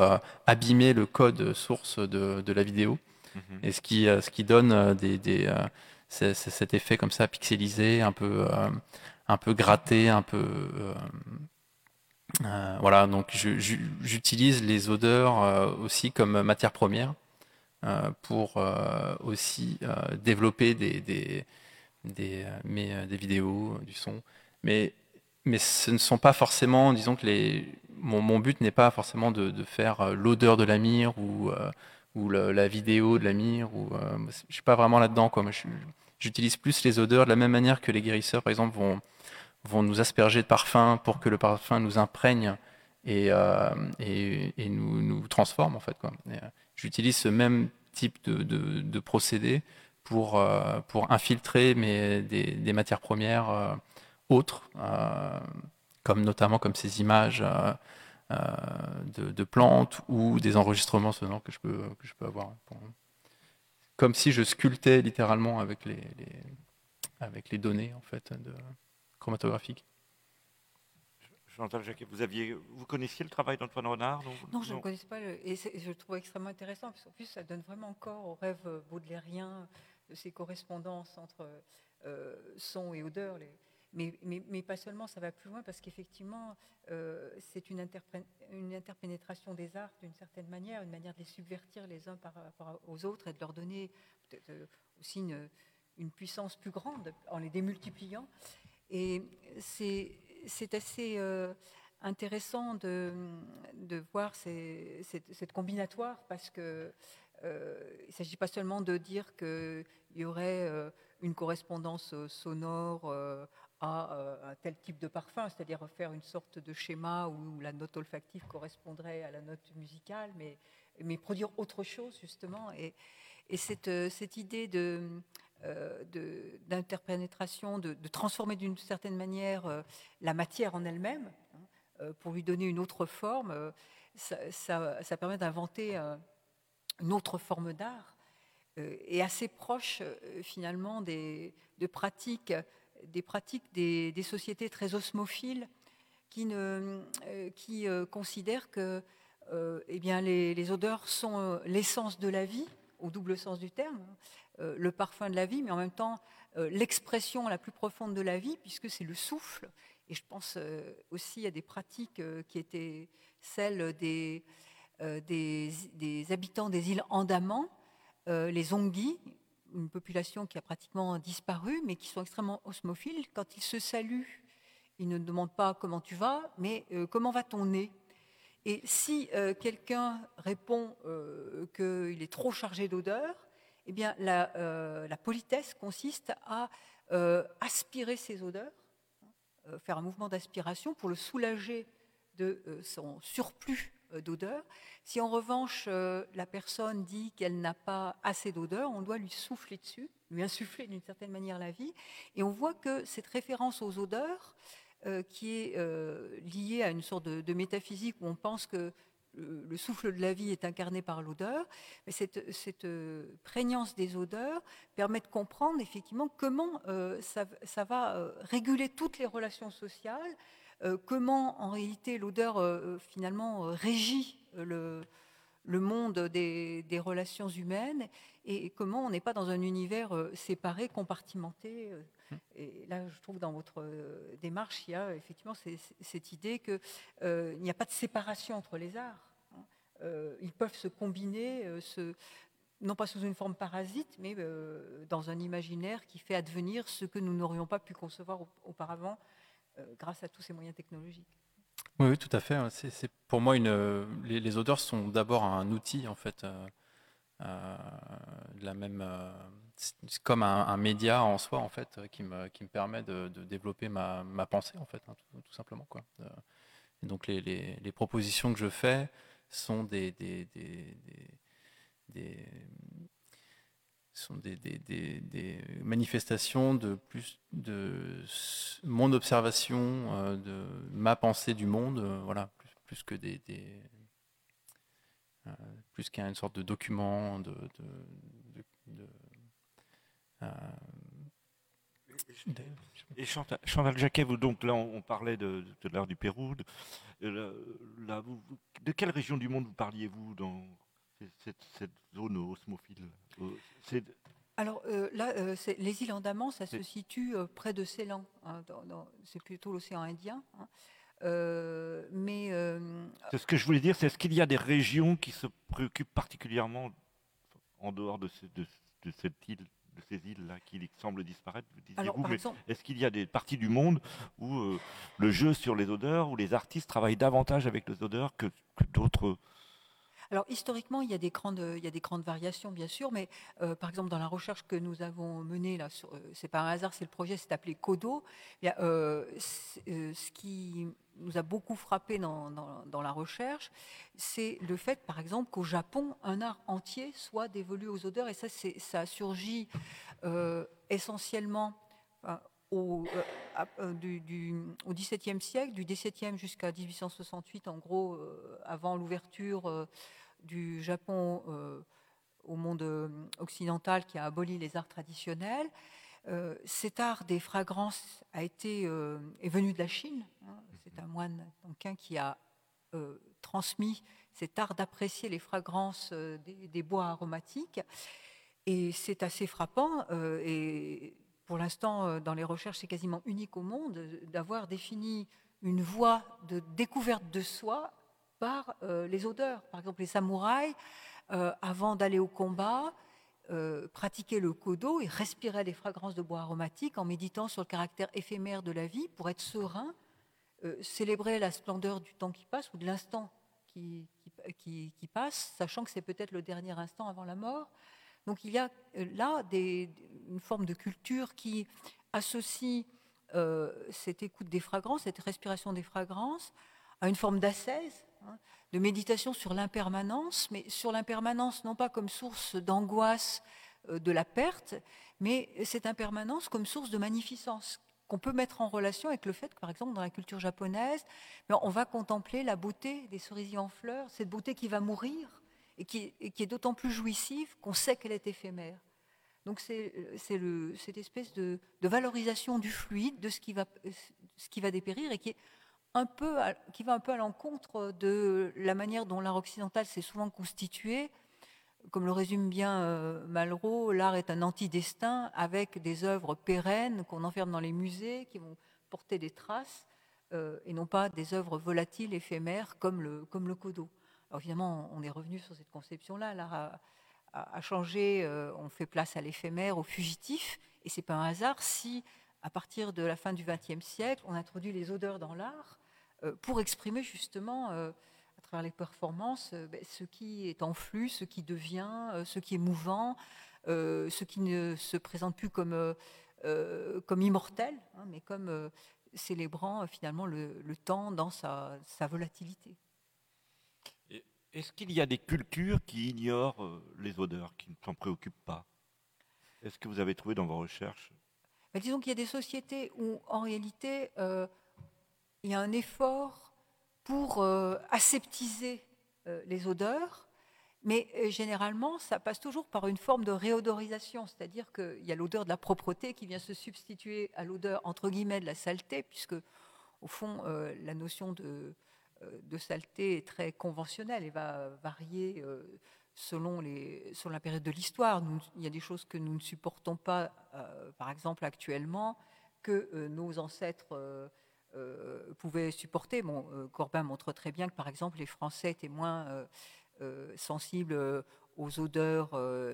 abîmer le code source de, de la vidéo, mhm. et ce qui, ce qui donne des, des cet effet comme ça pixelisé, un peu, un peu gratté, un peu. voilà, donc j'utilise les odeurs aussi comme matière première. Euh, pour euh, aussi euh, développer des, des, des, des, vidéos, du son. Mais, mais ce ne sont pas forcément, disons que les, mon, mon but n'est pas forcément de, de faire l'odeur de la mire ou, ou la vidéo de la mire. Ou, je ne suis pas vraiment là-dedans. J'utilise plus les odeurs de la même manière que les guérisseurs, par exemple, vont, vont nous asperger de parfum pour que le parfum nous imprègne et, et, et nous, nous, transforme, en fait. Quoi. J'utilise ce même type de, procédé pour, euh, infiltrer des, matières premières euh, autres, euh, comme notamment comme ces images de, plantes ou des enregistrements sonores que je peux, avoir. comme si je sculptais littéralement avec les, données en fait, chromatographiques. Jacquet, vous, aviez, vous connaissiez le travail d'Antoine Renard Non, je ne connaissais pas, et je le trouve extrêmement intéressant, parce qu'en plus, ça donne vraiment encore au rêve baudelairien de ces correspondances entre euh, son et odeur. Les, mais, mais, mais, pas seulement, ça va plus loin, parce qu'effectivement, euh, c'est une, une, interpénétration des arts d'une certaine manière, une manière de les subvertir les uns par rapport aux autres et de leur donner euh, aussi une, une puissance plus grande en les démultipliant. Et c'est assez euh, intéressant de, de voir cette, cette, combinatoire parce que euh, il ne s'agit pas seulement de dire qu'il y aurait euh, une correspondance sonore à un tel type de parfum, c'est-à-dire faire une sorte de schéma où la note olfactive correspondrait à la note musicale, mais, mais produire autre chose justement. Et, et cette, cette idée de, d'interpénétration, de, transformer d'une certaine manière euh, la matière en elle-même hein, euh, pour lui donner une autre forme, ça, permet d'inventer une autre forme d'art et assez proche finalement des, de pratiques, des, pratiques des, sociétés très osmophiles qui, considèrent que eh bien, les, les odeurs sont l'essence de la vie, au double sens du terme. Euh, le parfum de la vie, mais en même temps euh, l'expression la plus profonde de la vie, puisque c'est le souffle. Et je pense euh, aussi à des pratiques qui étaient celles des, des, habitants des îles Andaman, les Ongis, une population qui a pratiquement disparu, mais qui sont extrêmement osmophiles. Quand ils se saluent, ils ne demandent pas comment tu vas, mais comment va ton nez? Et si quelqu'un répond qu'il est trop chargé d'odeur, eh bien, euh, la, politesse consiste à euh, aspirer ses odeurs, euh, faire un mouvement d'aspiration pour le soulager de son surplus d'odeur. Si en revanche la personne dit qu'elle n'a pas assez d'odeur, on doit lui souffler dessus, lui insuffler d'une certaine manière la vie. Et on voit que cette référence aux odeurs, qui est liée à une sorte de métaphysique où on pense que le, souffle de la vie est incarné par l'odeur, mais cette, euh, prégnance des odeurs permet de comprendre effectivement comment euh, ça, va euh, réguler toutes les relations sociales, comment en réalité l'odeur finalement régit le, monde des, relations humaines et comment on n'est pas dans un univers séparé, compartimenté. Et là, je trouve dans votre démarche, il y a effectivement cette idée qu'il n'y a pas de séparation entre les arts. Euh, ils peuvent se combiner, euh, non pas sous une forme parasite, mais euh, dans un imaginaire qui fait advenir ce que nous n'aurions pas pu concevoir auparavant grâce à tous ces moyens technologiques. Oui, tout à fait. Hein. C'est, pour moi, une, les, odeurs sont d'abord un outil, en fait, de la même, comme un, média en soi, en fait, qui me, qui me permet de, développer ma, ma, pensée, en fait, hein, tout, simplement. Quoi. Et donc, les, les, les, propositions que je fais, sont des, des, des, sont des, des, manifestations de plus de mon observation, euh, de ma pensée du monde, euh, voilà, plus, plus que des, euh, plus qu'une sorte de document de, de, et Chantal, Jacquet, vous, donc là on, parlait de, de l'art du Pérou. De, là, vous, de quelle région du monde vous parliez-vous dans cette, zone osmophile euh, alors euh, là, euh, les îles Andaman, ça se situe près de Ceylan. Hein, c'est plutôt l'océan Indien. Hein. mais c'est ce que je voulais dire. C'est est-ce qu'il y a des régions qui se préoccupent particulièrement en dehors de, de cette île de ces îles-là qui semblent disparaître, est-ce qu'il y a des parties du monde où euh, le jeu sur les odeurs, où les artistes travaillent davantage avec les odeurs que, d'autres? Alors historiquement, il y, a des grandes, il y a des grandes variations, bien sûr, mais euh, par exemple dans la recherche que nous avons menée, là, euh, c'est pas un hasard, c'est le projet, c'est appelé Codo. ce qui nous a beaucoup frappé dans, la recherche, c'est le fait, par exemple, qu'au Japon, un art entier soit dévolu aux odeurs. Et ça, ça a surgi euh, essentiellement au, euh, euh, XVIIe siècle, du XVIIe jusqu'à 1868, en gros, avant l'ouverture du Japon au monde occidental qui a aboli les arts traditionnels. cet art des fragrances a été, est venu de la Chine. Hein. C'est un moine qui a transmis cet art d'apprécier les fragrances des, bois aromatiques. Et c'est assez frappant. et pour l'instant, dans les recherches, c'est quasiment unique au monde d'avoir défini une voie de découverte de soi par euh, les odeurs. Par exemple, les samouraïs, euh, avant d'aller au combat, euh, pratiquaient le kodo et respiraient des fragrances de bois aromatiques en méditant sur le caractère éphémère de la vie pour être serein, célébrer la splendeur du temps qui passe ou de l'instant qui, passe, sachant que c'est peut-être le dernier instant avant la mort. Donc il y a là des, une forme de culture qui associe cette écoute des fragrances, cette respiration des fragrances, à une forme d'ascèse, Hein, de méditation sur l'impermanence, mais sur l'impermanence non pas comme source d'angoisse euh, de la perte, mais cette impermanence comme source de magnificence qu'on peut mettre en relation avec le fait que, par exemple, dans la culture japonaise, ben, on va contempler la beauté des cerisiers en fleurs, cette beauté qui va mourir et qui, est d'autant plus jouissive qu'on sait qu'elle est éphémère. Donc c'est cette espèce de, valorisation du fluide, de ce qui, va, ce qui va dépérir et qui est un peu qui va un peu à l'encontre de la manière dont l'art occidental s'est souvent constitué. Comme le résume bien euh, Malraux, l'art est un anti-destin avec des œuvres pérennes qu'on enferme dans les musées, qui vont porter des traces, euh, et non pas des œuvres volatiles, éphémères, comme le, comme le codo. Alors évidemment, on est revenu sur cette conception-là. L'art a, changé, euh, on fait place à l'éphémère, au fugitif, et c'est pas un hasard si, à partir de la fin du XXe siècle, on introduit les odeurs dans l'art pour exprimer justement travers les performances euh, ben, ce qui est en flux, ce qui devient, ce qui est mouvant, ce qui ne se présente plus comme, comme immortel, hein, mais comme célébrant finalement le, temps dans sa, volatilité. Est-ce qu'il y a des cultures qui ignorent les odeurs, qui ne s'en préoccupent pas? Est-ce que vous avez trouvé dans vos recherches? Ben, Disons qu'il y a des sociétés où en réalité il y a un effort pour euh, aseptiser euh, les odeurs, mais euh, généralement, ça passe toujours par une forme de réodorisation, c'est-à-dire qu'il y a l'odeur de la propreté qui vient se substituer à l'odeur, entre guillemets, de la saleté, puisque, au fond, la notion de, saleté est très conventionnelle et va varier selon, les, selon la période de l'histoire. Il y a des choses que nous ne supportons pas, par exemple, actuellement, que nos ancêtres euh, pouvaient supporter. Euh, Corbin montre très bien que, par exemple, les Français étaient moins euh, sensibles aux odeurs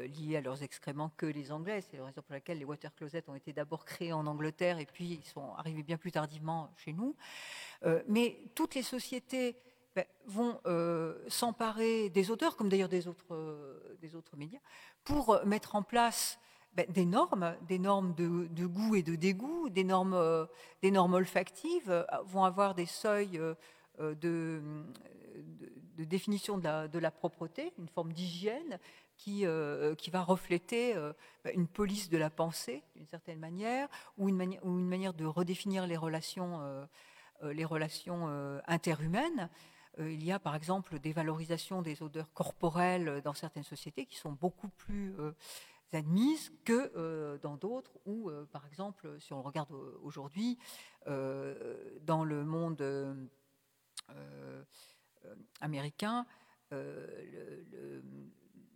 liées à leurs excréments que les Anglais. C'est la raison pour laquelle les water closets ont été d'abord créés en Angleterre et puis ils sont arrivés bien plus tardivement chez nous. mais toutes les sociétés ben, vont s'emparer des odeurs, comme d'ailleurs des autres, des autres médias, pour mettre en place ben, des normes, des normes de, goût et de dégoût, des normes, euh, olfactives, euh, vont avoir des seuils euh, de, de, définition de la, propreté, une forme d'hygiène qui, qui va refléter ben, une police de la pensée, d'une certaine manière, ou une, manière, ou une manière de redéfinir les relations, les relations interhumaines. Il y a par exemple des valorisations des odeurs corporelles dans certaines sociétés qui sont beaucoup plus admises que euh, dans d'autres où, euh, par exemple, si on regarde aujourd'hui, euh, dans le monde américain,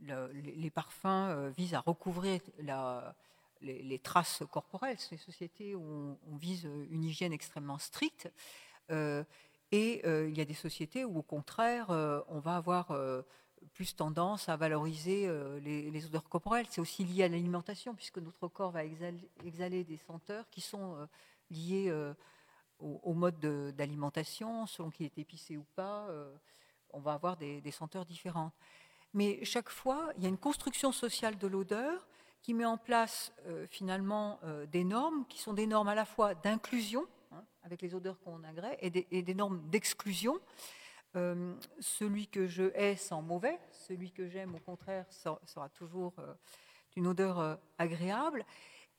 les parfums visent à recouvrir les, traces corporelles. C'est des sociétés où on, vise une hygiène extrêmement stricte. et il y a des sociétés où, au contraire, on va avoir plus tendance à valoriser euh, les, odeurs corporelles. C'est aussi lié à l'alimentation, puisque notre corps va exhaler, des senteurs qui sont euh, liées euh, au, mode d'alimentation, selon qu'il est épicé ou pas. on va avoir des, senteurs différentes. Mais chaque fois, il y a une construction sociale de l'odeur qui met en place finalement des normes qui sont des normes à la fois d'inclusion, hein, avec les odeurs qu'on agrée, et des normes d'exclusion. Euh, celui que je hais sent mauvais, celui que j'aime au contraire sera toujours euh, d'une odeur euh, agréable.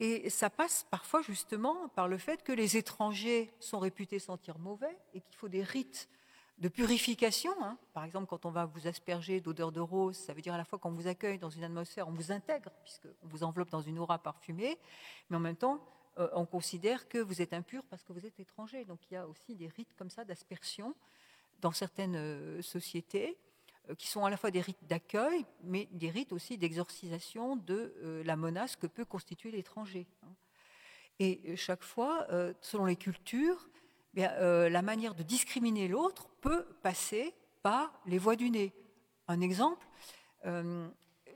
Et ça passe parfois justement par le fait que les étrangers sont réputés sentir mauvais et qu'il faut des rites de purification. Hein. Par exemple, quand on va vous asperger d'odeur de rose, ça veut dire à la fois qu'on vous accueille dans une atmosphère, on vous intègre, puisqu'on vous enveloppe dans une aura parfumée, mais en même temps, on considère que vous êtes impur parce que vous êtes étranger. Donc il y a aussi des rites comme ça d'aspersion dans certaines euh, sociétés euh, qui sont à la fois des rites d'accueil, mais des rites aussi d'exorcisation de la menace que peut constituer l'étranger. Hein. Et chaque fois, selon les cultures, euh, la manière de discriminer l'autre peut passer par les voies du nez. Un exemple, euh,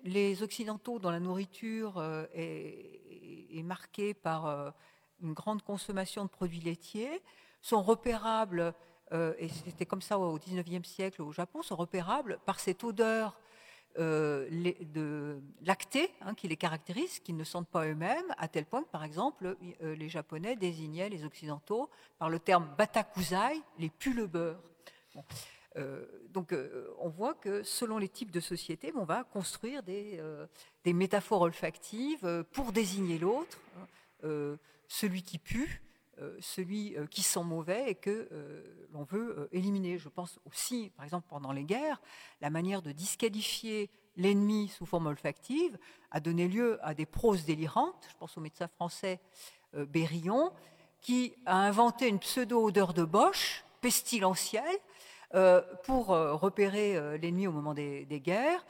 les Occidentaux dont la nourriture euh, est, marquée par une grande consommation de produits laitiers sont repérables, et c'était comme ça au XIXe siècle au Japon, sont repérables par cette odeur euh, de lactés hein, qui les caractérisent, qu'ils ne sentent pas eux-mêmes, à tel point que, par exemple, euh, les Japonais désignaient les Occidentaux par le terme batakuzai, les le beurre. Euh, donc, on voit que selon les types de sociétés, on va construire des, métaphores olfactives pour désigner l'autre, hein, celui qui pue, euh, celui euh, qui sent mauvais et que euh, l'on veut éliminer. Je pense aussi, par exemple, pendant les guerres, la manière de disqualifier l'ennemi sous forme olfactive a donné lieu à des proses délirantes. Je pense au médecin français Bérillon, qui a inventé une pseudo-odeur de Bosch pestilentielle euh, pour euh, repérer euh, l'ennemi au moment des, guerres.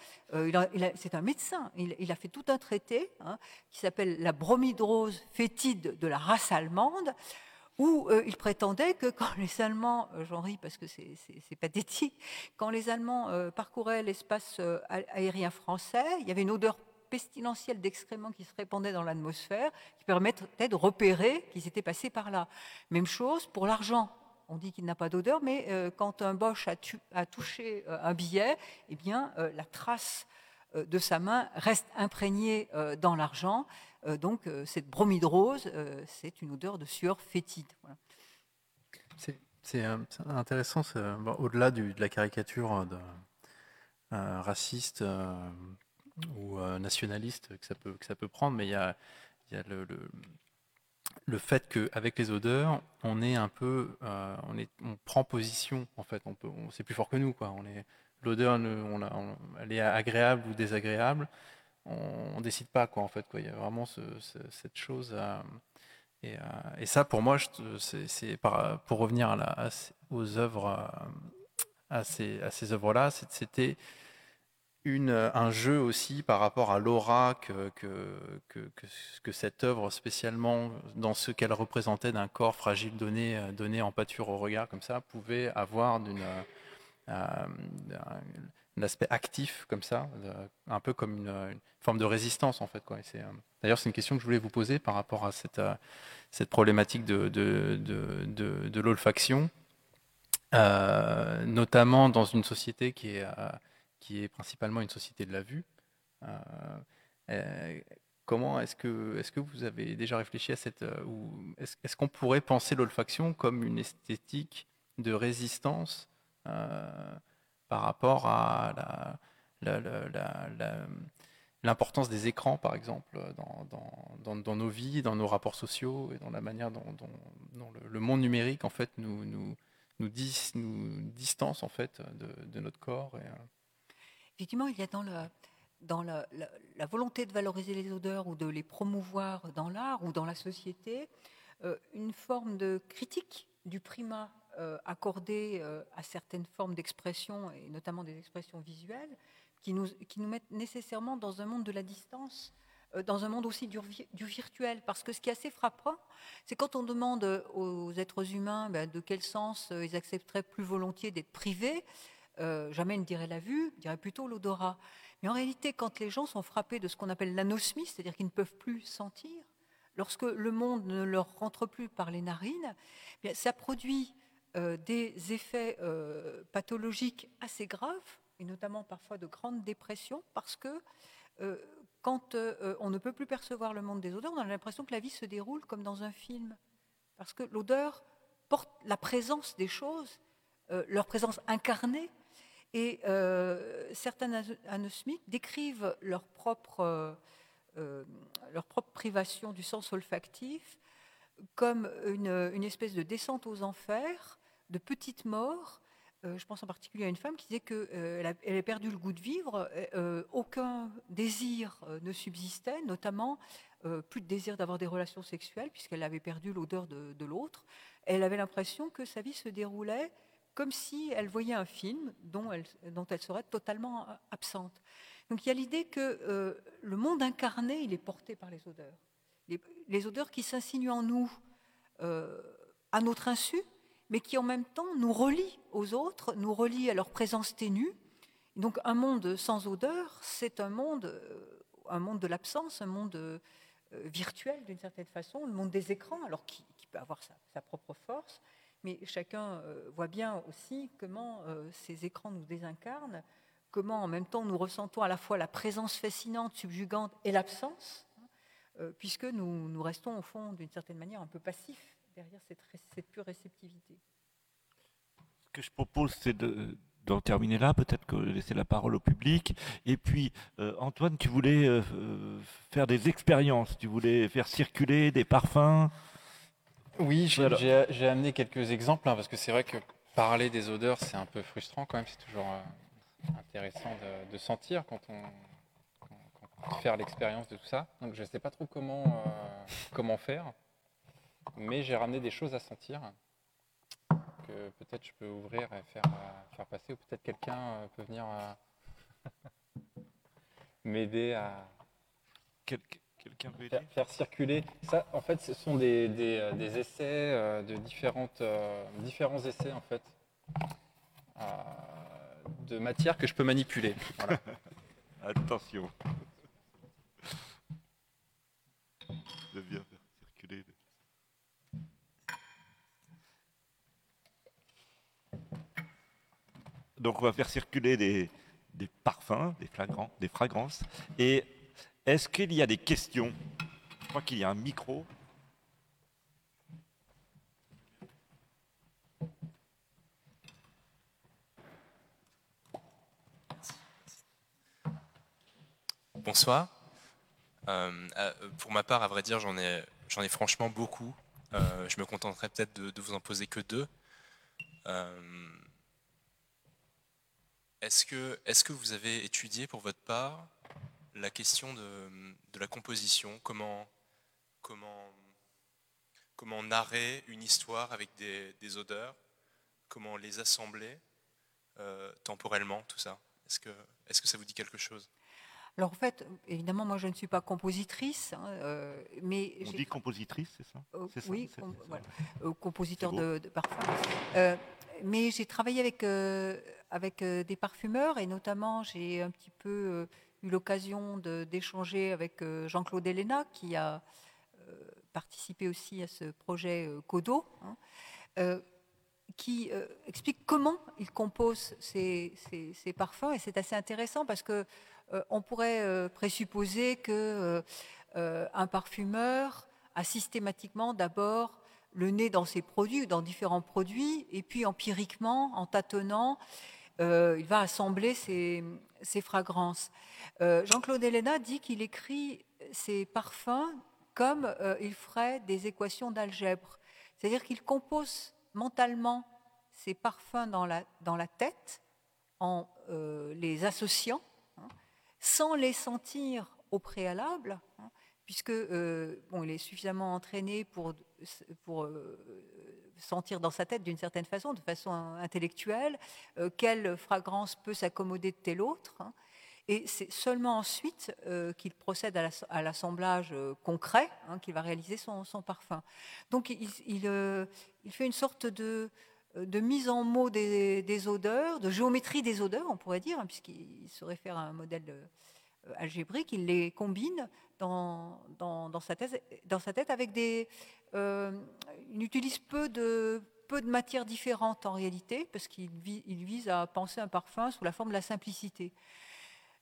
c'est un médecin. Il, a fait tout un traité hein, qui s'appelle La bromidrose fétide de la race allemande, où il prétendait que quand les Allemands, j'en ris parce que c'est pathétique, quand les Allemands parcouraient l'espace aérien français, il y avait une odeur pestilentielle d'excréments qui se répandait dans l'atmosphère, qui permettait de repérer qu'ils étaient passés par là. Même chose pour l'argent on dit qu'il n'a pas d'odeur, mais euh, quand un Bosch a, touché euh, un billet, eh bien, euh, la trace de sa main reste imprégnée dans l'argent. donc, cette bromidrose, c'est une odeur de sueur fétide. C'est intéressant, au-delà de la caricature de, raciste ou nationaliste que ça, peut, prendre, mais il y a, le fait qu'avec les odeurs, on est un peu, euh, on, est, on prend position en fait. On c'est plus fort que nous quoi. L'odeur, elle est agréable ou désagréable. On, ne décide pas quoi en fait. Il y a vraiment cette chose. Euh, et, ça pour moi, c'est, pour revenir à aux œuvres, à ces, à ces œuvres-là, c'était euh, un jeu aussi par rapport à l'aura que, que, cette œuvre, spécialement dans ce qu'elle représentait d'un corps fragile donné, euh, donné en pâture au regard comme ça, pouvait avoir d'une, euh, un aspect actif comme ça, un peu comme une, forme de résistance en fait. Quoi. d'ailleurs, c'est une question que je voulais vous poser par rapport à cette, cette problématique de, de, de l'olfaction, notamment dans une société qui est qui est principalement une société de la vue. Euh, euh, comment est-ce que, est que vous avez déjà réfléchi à cette... Euh, est-ce qu'on pourrait penser l'olfaction comme une esthétique de résistance par rapport à l'importance des écrans, par exemple, dans, nos vies, dans nos rapports sociaux et dans la manière dont, le, monde numérique en fait nous, distance en fait de, notre corps. Effectivement, il y a dans, la, volonté de valoriser les odeurs ou de les promouvoir dans l'art ou dans la société, euh, une forme de critique du primat euh, accordé euh, à certaines formes d'expression, et notamment des expressions visuelles, qui nous, qui nous mettent nécessairement dans un monde de la distance, dans un monde aussi du, virtuel. Parce que ce qui est assez frappant, c'est quand on demande aux êtres humains ben, de quel sens ils accepteraient plus volontiers d'être privés, euh, jamais ne dirait la vue, dirait plutôt l'odorat. Mais en réalité, quand les gens sont frappés de ce qu'on appelle l'anosmie, c'est-à-dire qu'ils ne peuvent plus sentir, lorsque le monde ne leur rentre plus par les narines, eh ça produit euh, des effets euh, pathologiques assez graves, et notamment parfois de grandes dépressions, parce que quand on ne peut plus percevoir le monde des odeurs, on a l'impression que la vie se déroule comme dans un film. Parce que l'odeur porte la présence des choses, leur présence incarnée, et euh, certains anosmiques décrivent leur propre, euh, euh, leur propre privation du sens olfactif comme une, espèce de descente aux enfers, de petites morts, je pense en particulier à une femme qui disait qu'elle elle avait perdu le goût de vivre, aucun désir ne subsistait, notamment plus de désir d'avoir des relations sexuelles, puisqu'elle avait perdu l'odeur de, de l'autre. Elle avait l'impression que sa vie se déroulait comme si elle voyait un film dont elle, serait totalement absente. Donc il y a l'idée que euh, le monde incarné, il est porté par les odeurs. Les, odeurs qui s'insinuent en nous euh, à notre insu, mais qui en même temps nous relient aux autres, nous relient à leur présence ténue. Donc un monde sans odeur, c'est un monde, euh, un monde de l'absence, un monde virtuel d'une certaine façon, le monde des écrans, alors qui, peut avoir sa propre force, mais chacun euh, voit bien aussi comment euh, ces écrans nous désincarnent, comment en même temps nous ressentons à la fois la présence fascinante, subjugante et l'absence, hein, euh, puisque nous, restons au fond d'une certaine manière un peu passifs derrière cette, cette pure réceptivité. Ce que je propose, c'est d'en terminer là, peut-être que laisser la parole au public. Et puis, Antoine, tu voulais faire des expériences, tu voulais faire circuler des parfums? Oui, j'ai amené quelques exemples, hein, parce que c'est vrai que parler des odeurs, c'est un peu frustrant quand même, c'est toujours euh, intéressant de, sentir quand on, quand, faire l'expérience de tout ça. Donc je ne sais pas trop comment, euh, comment faire, mais j'ai ramené des choses à sentir que peut-être je peux ouvrir et faire, euh, faire passer, ou peut-être quelqu'un peut venir m'aider à... Faire, circuler. Ça, en fait, ce sont des, des, euh, essais euh, de différentes, euh, différents essais, en fait, de matière que je peux manipuler. Attention. De bien faire circuler. Donc, on va faire circuler des, des parfums, des flagrants, des fragrances. Et est-ce qu'il y a des questions? Je crois qu'il y a un micro. Bonsoir. Euh, euh, pour ma part, à vrai dire, j'en ai, franchement beaucoup. Euh, je me contenterai peut-être de, vous en poser que deux. est-ce que vous avez étudié pour votre part la question de, la composition, comment, comment, comment narrer une histoire avec des, odeurs, comment les assembler euh, temporellement, tout ça. Est-ce que, est que ça vous dit quelque chose? Alors en fait, évidemment, moi je ne suis pas compositrice, hein, euh, mais on dit compositrice, c'est ça, euh, Oui, compositeur de, de, parfums. mais j'ai travaillé avec avec des parfumeurs et notamment j'ai un petit peu l'occasion d'échanger avec euh, Jean-Claude Elena, qui a euh, participé aussi à ce projet euh, Codo, hein, qui explique comment il compose ses, parfums. Et c'est assez intéressant parce que on pourrait présupposer que un parfumeur a systématiquement d'abord le nez dans ses produits, dans différents produits, et puis empiriquement, en tâtonnant, il va assembler ses, ses fragrances. Euh, Jean-Claude Helena dit qu'il écrit ses parfums comme euh, il ferait des équations d'algèbre. C'est-à-dire qu'il compose mentalement ses parfums dans la, dans la tête en euh, les associant, hein, sans les sentir au préalable, hein, puisque bon, il est suffisamment entraîné pour, pour sentir dans sa tête d'une certaine façon, de façon intellectuelle, quelle fragrance peut s'accommoder de telle autre. Hein. Et c'est seulement ensuite euh, qu'il procède à l'assemblage euh, concret hein, qu'il va réaliser son, parfum. Donc il, euh, fait une sorte de, mise en mots des, odeurs, de géométrie des odeurs, on pourrait dire, hein, puisqu'il se réfère à un modèle algébrique. Il les combine dans sa tête avec des... il utilise peu de, matières différentes en réalité, parce qu'il il vise à penser un parfum sous la forme de la simplicité.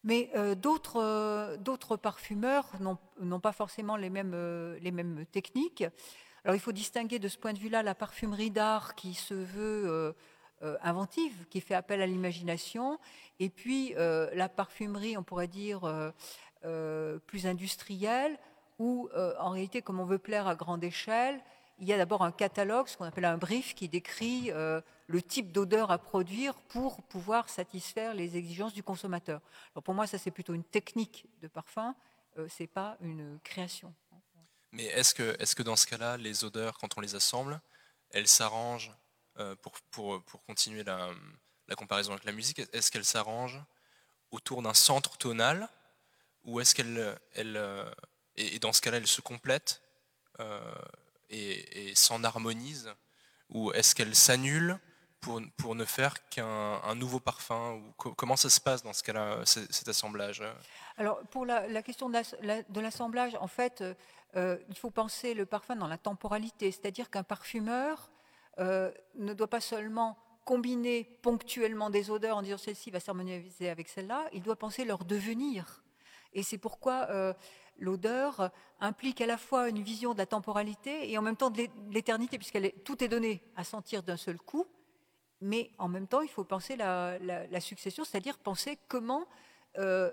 Mais euh, euh, d'autres parfumeurs n'ont pas forcément euh, les mêmes techniques. Alors il faut distinguer de ce point de vue-là la parfumerie d'art qui se veut inventive, qui fait appel à l'imagination, et puis la parfumerie, on pourrait dire, plus industrielle, où en réalité, comme on veut plaire à grande échelle, il y a d'abord un catalogue, ce qu'on appelle un brief, qui décrit le type d'odeur à produire pour pouvoir satisfaire les exigences du consommateur. Alors pour moi, ça c'est plutôt une technique de parfum, euh, c'est pas une création. Mais est-ce que, est que dans ce cas-là, les odeurs, quand on les assemble, elles s'arrangent, euh, pour, pour, pour, continuer la, comparaison avec la musique, est-ce qu'elles s'arrangent autour d'un centre tonal ou est-ce qu'elles, elle, euh, et, dans ce cas-là, elles se complètent et, et s'en harmonisent ou est-ce qu'elles s'annulent pour, pour, ne faire qu'un nouveau parfum Comment ça se passe dans ce cas-là, cet assemblage? Alors, pour la, question de l'assemblage, en fait, euh, euh, il faut penser le parfum dans la temporalité, c'est-à-dire qu'un parfumeur euh, ne doit pas seulement combiner ponctuellement des odeurs en disant celle-ci va s'harmoniser avec celle-là, il doit penser leur devenir. Et c'est pourquoi l'odeur implique à la fois une vision de la temporalité et en même temps de l'éternité, puisqu'elle est, tout est donné à sentir d'un seul coup, mais en même temps, il faut penser la, succession, c'est-à-dire penser comment euh,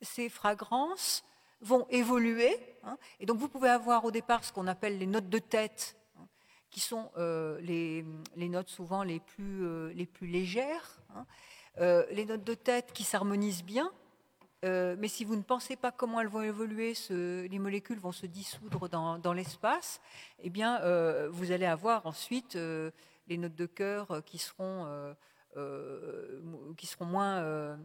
ces fragrances vont évoluer. Hein. Et donc, vous pouvez avoir au départ ce qu'on appelle les notes de tête, hein, qui sont euh, les, notes souvent les plus, euh, légères, hein. les notes de tête qui s'harmonisent bien. Mais si vous ne pensez pas comment elles vont évoluer, les molécules vont se dissoudre dans, l'espace, eh bien, vous allez avoir ensuite les notes de cœur euh, qui seront, euh, euh, qui seront moins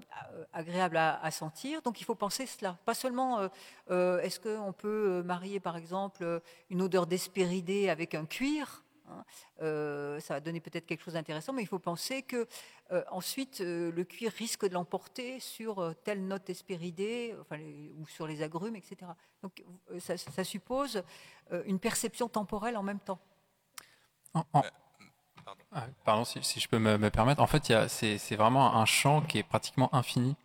agréables à, sentir. Donc il faut penser cela. Pas seulement est-ce qu'on peut marier par exemple une odeur d'espéridé avec un cuir hein, ça va donner peut-être quelque chose d'intéressant, mais il faut penser que ensuite le cuir risque de l'emporter sur telle note espéridée, enfin, ou sur les agrumes, etc. Donc ça, suppose une perception temporelle en même temps. Ah, pardon, si, je peux me, permettre. En fait, c'est vraiment un champ qui est pratiquement infini.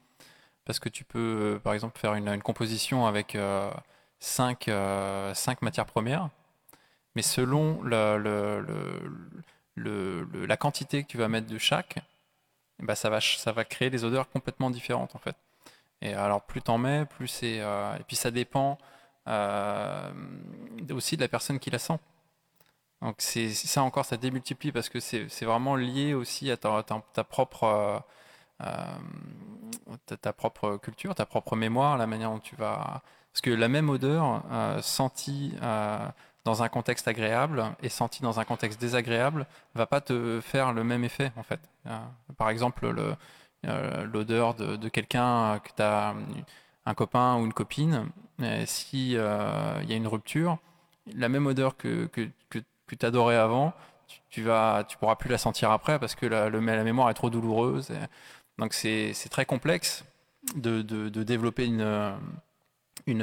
Parce que tu peux, euh, par exemple, faire une, composition avec 5 euh, euh, matières premières. Mais selon la quantité que tu vas mettre de chaque, bah, ça, va, ça va créer des odeurs complètement différentes, en fait. Et alors, plus t'en mets, plus c'est. et puis, ça dépend aussi de la personne qui la sent. Donc c'est ça encore, ça démultiplie parce que c'est vraiment lié aussi à ta, propre euh, euh, ta, propre culture, ta propre mémoire, la manière dont tu vas. Parce que la même odeur euh, sentie dans un contexte agréable et sentie dans un contexte désagréable va pas te faire le même effet en fait. par exemple, l'odeur de, quelqu'un que tu as un copain ou une copine, si il y a une rupture, la même odeur que, que, que tu adorais avant, tu, vas, tu pourras plus la sentir après parce que la, le, la mémoire est trop douloureuse. donc c'est très complexe de, de, développer une, une,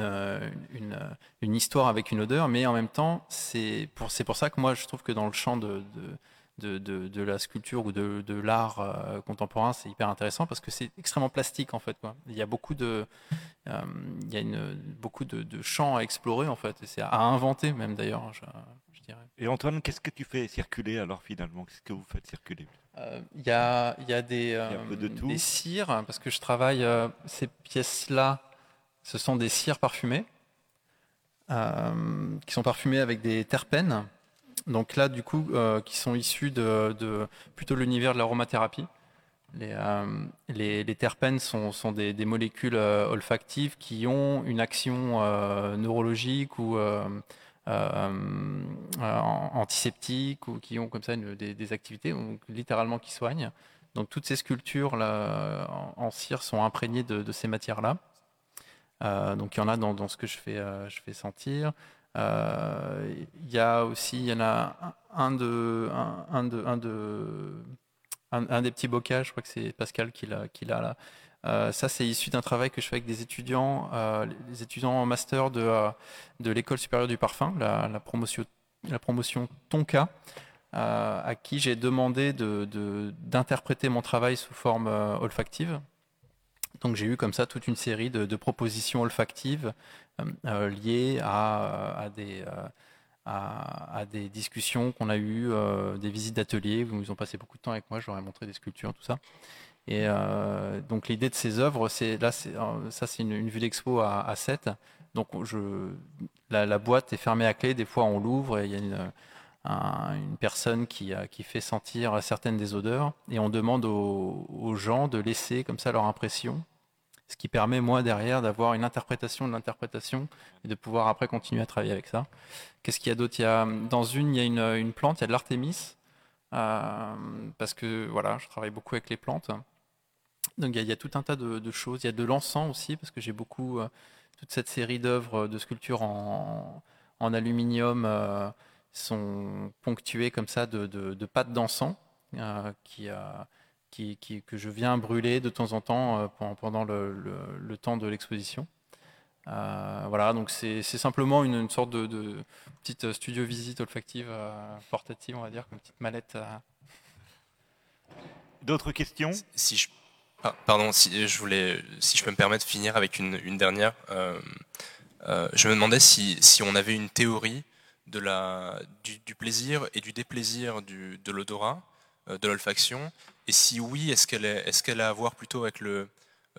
une, une, histoire avec une odeur, mais en même temps, c'est pour, pour ça que moi je trouve que dans le champ de, de, de la sculpture ou de, l'art euh, contemporain, c'est hyper intéressant parce que c'est extrêmement plastique en fait. Quoi. Il y a beaucoup de, euh, il y a une, beaucoup de, champs à explorer en fait, et c'est à inventer même d'ailleurs. Et Antoine, qu'est-ce que tu fais circuler alors finalement? Qu'est-ce que vous faites circuler? Euh, Il y, a, y, a, des, euh, des cires, parce que je travaille, euh, ces pièces-là, ce sont des cires parfumées, qui sont parfumées avec des terpènes. Donc là, du coup, qui sont issus de, de plutôt l'univers de l'aromathérapie. Les, les, terpènes sont, des, molécules olfactives qui ont une action neurologique ou euh, euh, antiseptiques ou qui ont comme ça des, activités, littéralement qui soignent. Donc toutes ces sculptures en, cire sont imprégnées de, ces matières-là. Euh, donc il y en a dans, ce que je fais, je fais sentir. Il y a aussi, il y en a un un, de, un de, un, des petits bocages, je crois que c'est Pascal qui l'a là, euh, ça, c'est issu d'un travail que je fais avec des étudiants, euh, les étudiants en master de, euh, l'école supérieure du parfum, la, promotion, Tonka, à qui j'ai demandé d'interpréter mon travail sous forme olfactive. Donc j'ai eu comme ça toute une série de, propositions olfactives liées à, à des à, des discussions qu'on a eues, des visites d'ateliers où ils ont passé beaucoup de temps avec moi, je leur ai montré des sculptures, tout ça. Et euh, donc l'idée de ces œuvres, c'est là, euh, ça c'est une, vue d'expo à, à 7. Donc la, boîte est fermée à clé, des fois on l'ouvre et il y a une, une personne qui, qui, fait sentir certaines des odeurs et on demande aux, gens de laisser comme ça leur impression, ce qui permet moi derrière d'avoir une interprétation de l'interprétation et de pouvoir après continuer à travailler avec ça. Qu'est-ce qu'il y a d'autre? Dans une, il y a une, une plante, il y a de l'artémis, euh, parce que voilà, je travaille beaucoup avec les plantes. Donc il y, a, tout un tas de, choses. Il y a de l'encens aussi, parce que j'ai beaucoup euh, toute cette série d'œuvres de sculpture en, en aluminium euh, sont ponctuées comme ça de, de, pâtes d'encens qui, qui, qui, que je viens brûler de temps en temps pendant le, le temps de l'exposition. Euh, voilà, donc c'est simplement une, sorte de, petite studio visite olfactive euh, portative, on va dire, comme petite mallette. Euh. D'autres questions? Si je, pardon, si je voulais, si je peux me permettre de finir avec une, dernière. je me demandais si, si, on avait une théorie de la, du, plaisir et du déplaisir du, de l'odorat, de l'olfaction, et si oui, est-ce qu'elle est, est, qu'elle a à voir plutôt avec le,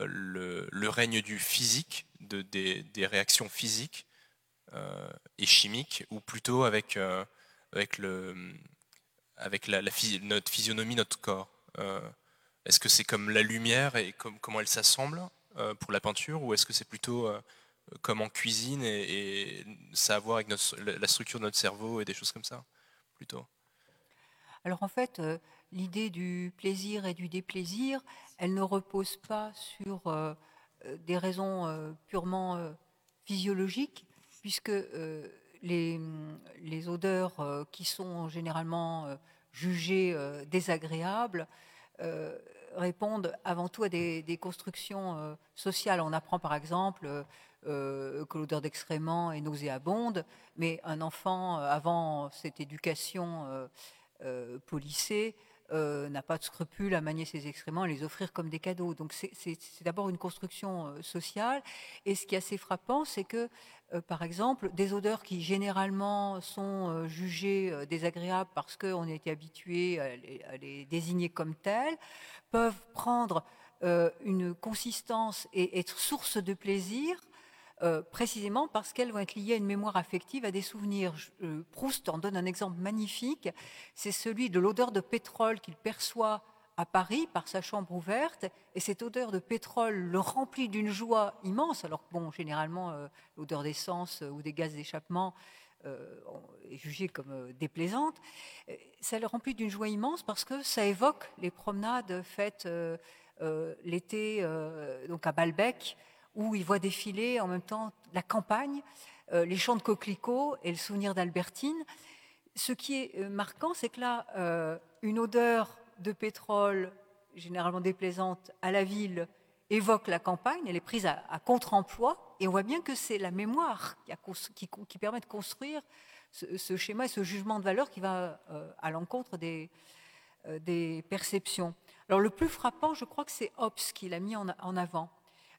le, le règne du physique de, des, réactions physiques euh, et chimiques, ou plutôt avec, euh, avec, le, avec la, notre physionomie, notre corps euh, Est-ce que c'est comme la lumière et comme, comment elle s'assemble pour la peinture, ou est-ce que c'est plutôt comme en cuisine et, ça a à voir avec la structure de notre cerveau et des choses comme ça, plutôt Alors en fait, l'idée du plaisir et du déplaisir, elle ne repose pas sur euh, des raisons euh, purement euh, physiologiques, puisque les, les, odeurs qui sont généralement jugées désagréables répondent avant tout à des, constructions sociales. On apprend par exemple que l'odeur d'excréments est nauséabonde, mais un enfant, avant cette éducation polissée, euh, n'a pas de scrupule à manier ses excréments et les offrir comme des cadeaux. Donc c'est d'abord une construction euh, sociale. Et ce qui est assez frappant, c'est que, euh, par exemple, des odeurs qui généralement sont jugées désagréables parce qu'on été habitué à les, désigner comme telles, peuvent prendre une consistance et être source de plaisir euh, précisément parce qu'elles vont être liées à une mémoire affective, à des souvenirs. Euh, Proust en donne un exemple magnifique, c'est celui de l'odeur de pétrole qu'il perçoit à Paris par sa chambre ouverte, et cette odeur de pétrole le remplit d'une joie immense, alors que, bon, généralement, euh, l'odeur d'essence ou des gaz d'échappement est jugée comme déplaisante. Ça le remplit d'une joie immense parce que ça évoque les promenades faites l'été donc à Balbec, où il voit défiler en même temps la campagne, euh, les champs de coquelicots et le souvenir d'Albertine. Ce qui est euh, marquant, c'est que là, euh, une odeur de pétrole, généralement déplaisante, à la ville, évoque la campagne, elle est prise à, contre-emploi, et on voit bien que c'est la mémoire qui, permet de construire ce, schéma et ce jugement de valeur qui va à l'encontre des, perceptions. Alors le plus frappant, je crois que c'est Hobbes qui l'a mis en avant.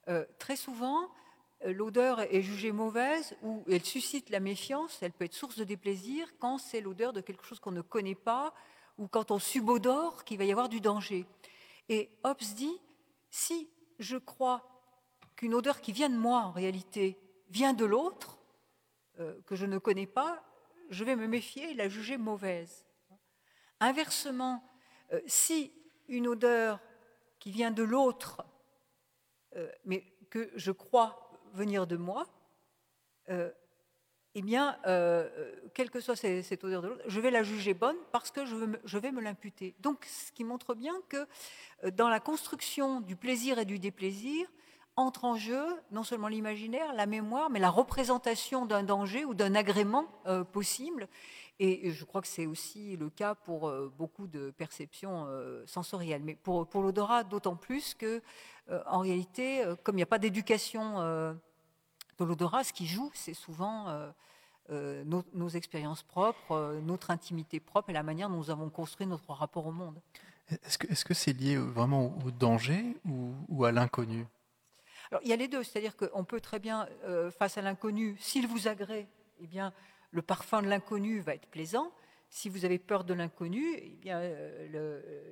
Euh, très souvent, euh, l'odeur est jugée mauvaise ou elle suscite la méfiance, elle peut être source de déplaisir quand c'est l'odeur de quelque chose qu'on ne connaît pas ou quand on subodore qu'il va y avoir du danger. Et Hobbes dit, si je crois qu'une odeur qui vient de moi en réalité vient de l'autre, euh, que je ne connais pas, je vais me méfier et la juger mauvaise. Inversement, si une odeur qui vient de l'autre euh, mais que je crois venir de moi, euh, eh bien, euh, quelle que soit cette odeur de l'autre, je vais la juger bonne parce que je, vais me l'imputer. Donc, ce qui montre bien que dans la construction du plaisir et du déplaisir, entre en jeu non seulement l'imaginaire, la mémoire, mais la représentation d'un danger ou d'un agrément possible. Et je crois que c'est aussi le cas pour beaucoup de perceptions sensorielles. Mais pour, l'odorat, d'autant plus que en réalité, euh, comme il n'y a pas d'éducation euh, de l'odorat, ce qui joue, c'est souvent nos, expériences propres, notre intimité propre et la manière dont nous avons construit notre rapport au monde. Est-ce que c'est lié vraiment au danger ou, à l'inconnu? Alors, il y a les deux, c'est-à-dire qu'on peut très bien, face à l'inconnu, s'il vous agrée, eh bien, le parfum de l'inconnu va être plaisant. Si vous avez peur de l'inconnu, eh bien,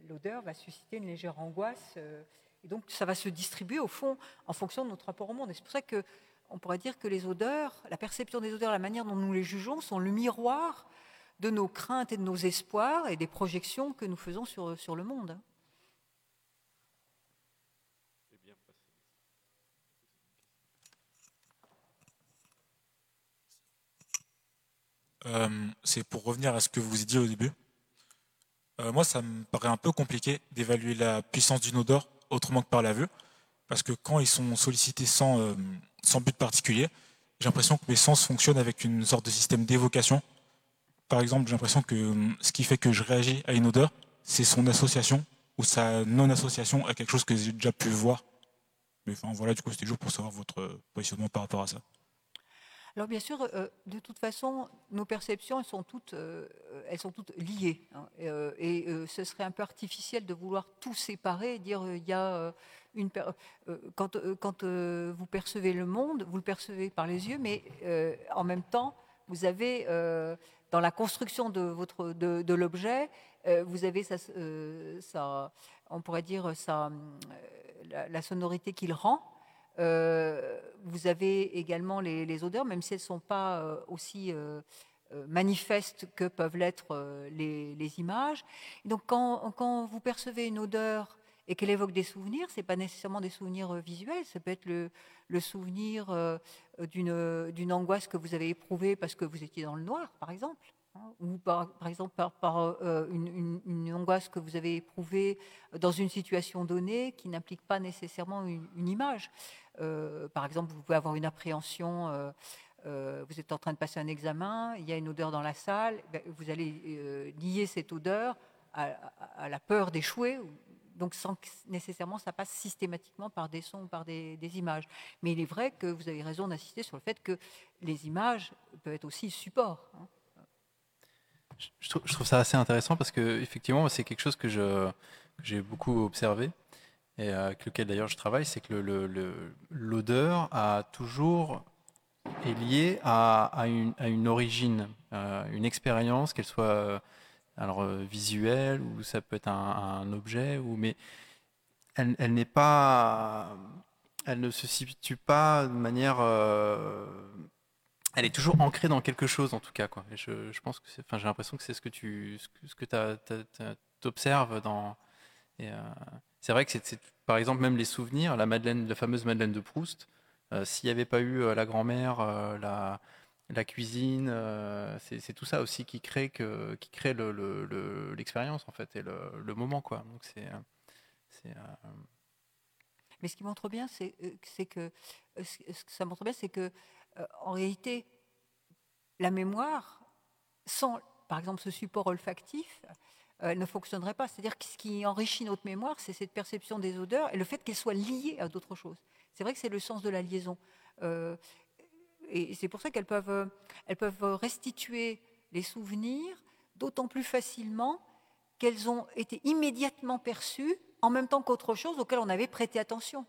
l'odeur va susciter une légère angoisse et donc, ça va se distribuer au fond en fonction de notre rapport au monde. Et c'est pour ça que on pourrait dire que les odeurs, la perception des odeurs, la manière dont nous les jugeons, sont le miroir de nos craintes et de nos espoirs et des projections que nous faisons sur, sur le monde. Euh, c'est pour revenir à ce que vous dit au début. Euh, moi, ça me paraît un peu compliqué d'évaluer la puissance d'une odeur autrement que par la vue, parce que quand ils sont sollicités sans, euh, sans but particulier, j'ai l'impression que mes sens fonctionnent avec une sorte de système d'évocation. Par exemple, j'ai l'impression que ce qui fait que je réagis à une odeur, c'est son association ou sa non-association à quelque chose que j'ai déjà pu voir. Mais enfin, voilà, du coup, c'était juste pour savoir votre positionnement par rapport à ça. Alors bien sûr, euh, de toute façon, nos perceptions, elles sont toutes, euh, liées. Hein. et, euh, ce serait un peu artificiel de vouloir tout séparer et dire il y a une quand, vous percevez le monde, vous le percevez par les yeux, mais en même temps, vous avez dans la construction de l'objet, vous avez ça, on pourrait dire ça, la sonorité qu'il rend. Euh, vous avez également les, odeurs, même si elles ne sont pas euh, aussi euh, manifestes que peuvent l'être les, images. donc quand, vous percevez une odeur et qu'elle évoque des souvenirs, ce n'est pas nécessairement des souvenirs visuels, ça peut être le, souvenir d'une angoisse que vous avez éprouvée parce que vous étiez dans le noir, par exemple. Hein, ou par, exemple par, une, angoisse que vous avez éprouvée dans une situation donnée qui n'implique pas nécessairement une, image. Euh, par exemple, vous pouvez avoir une appréhension, euh, vous êtes en train de passer un examen, il y a une odeur dans la salle, ben, vous allez lier cette odeur à, la peur d'échouer, donc sans que nécessairement ça passe systématiquement par des sons ou par des, images. Mais il est vrai que vous avez raison d'insister sur le fait que les images peuvent être aussi support. Hein je, trouve, ça assez intéressant parce que effectivement, c'est quelque chose que j'ai beaucoup observé et euh, avec lequel d'ailleurs je travaille, c'est que l'odeur a toujours est liée à, une, origine, euh, une expérience, qu'elle soit euh, alors visuelle ou ça peut être un, objet, ou mais elle, n'est pas, elle ne se situe pas de manière elle est toujours ancrée dans quelque chose en tout cas quoi. je, je, pense que enfin j'ai l'impression que c'est ce que tu ce que tu observes dans c'est vrai que c'est par exemple même les souvenirs la fameuse Madeleine de Proust euh, s'il n'y avait pas eu euh, la grand-mère la la cuisine, c'est tout ça aussi qui crée que qui crée l'expérience le, en fait et le, moment quoi. Donc c'est mais ce qui montre bien, c'est que ça montre bien, c'est que euh, en réalité, la mémoire, sans, par exemple, ce support olfactif, euh, ne fonctionnerait pas. C'est-à-dire que ce qui enrichit notre mémoire, c'est cette perception des odeurs et le fait qu'elles soient liées à d'autres choses. C'est vrai que c'est le sens de la liaison. Euh, et c'est pour ça qu'elles peuvent, elles peuvent restituer les souvenirs d'autant plus facilement qu'elles ont été immédiatement perçues en même temps qu'autre chose auquel on avait prêté attention.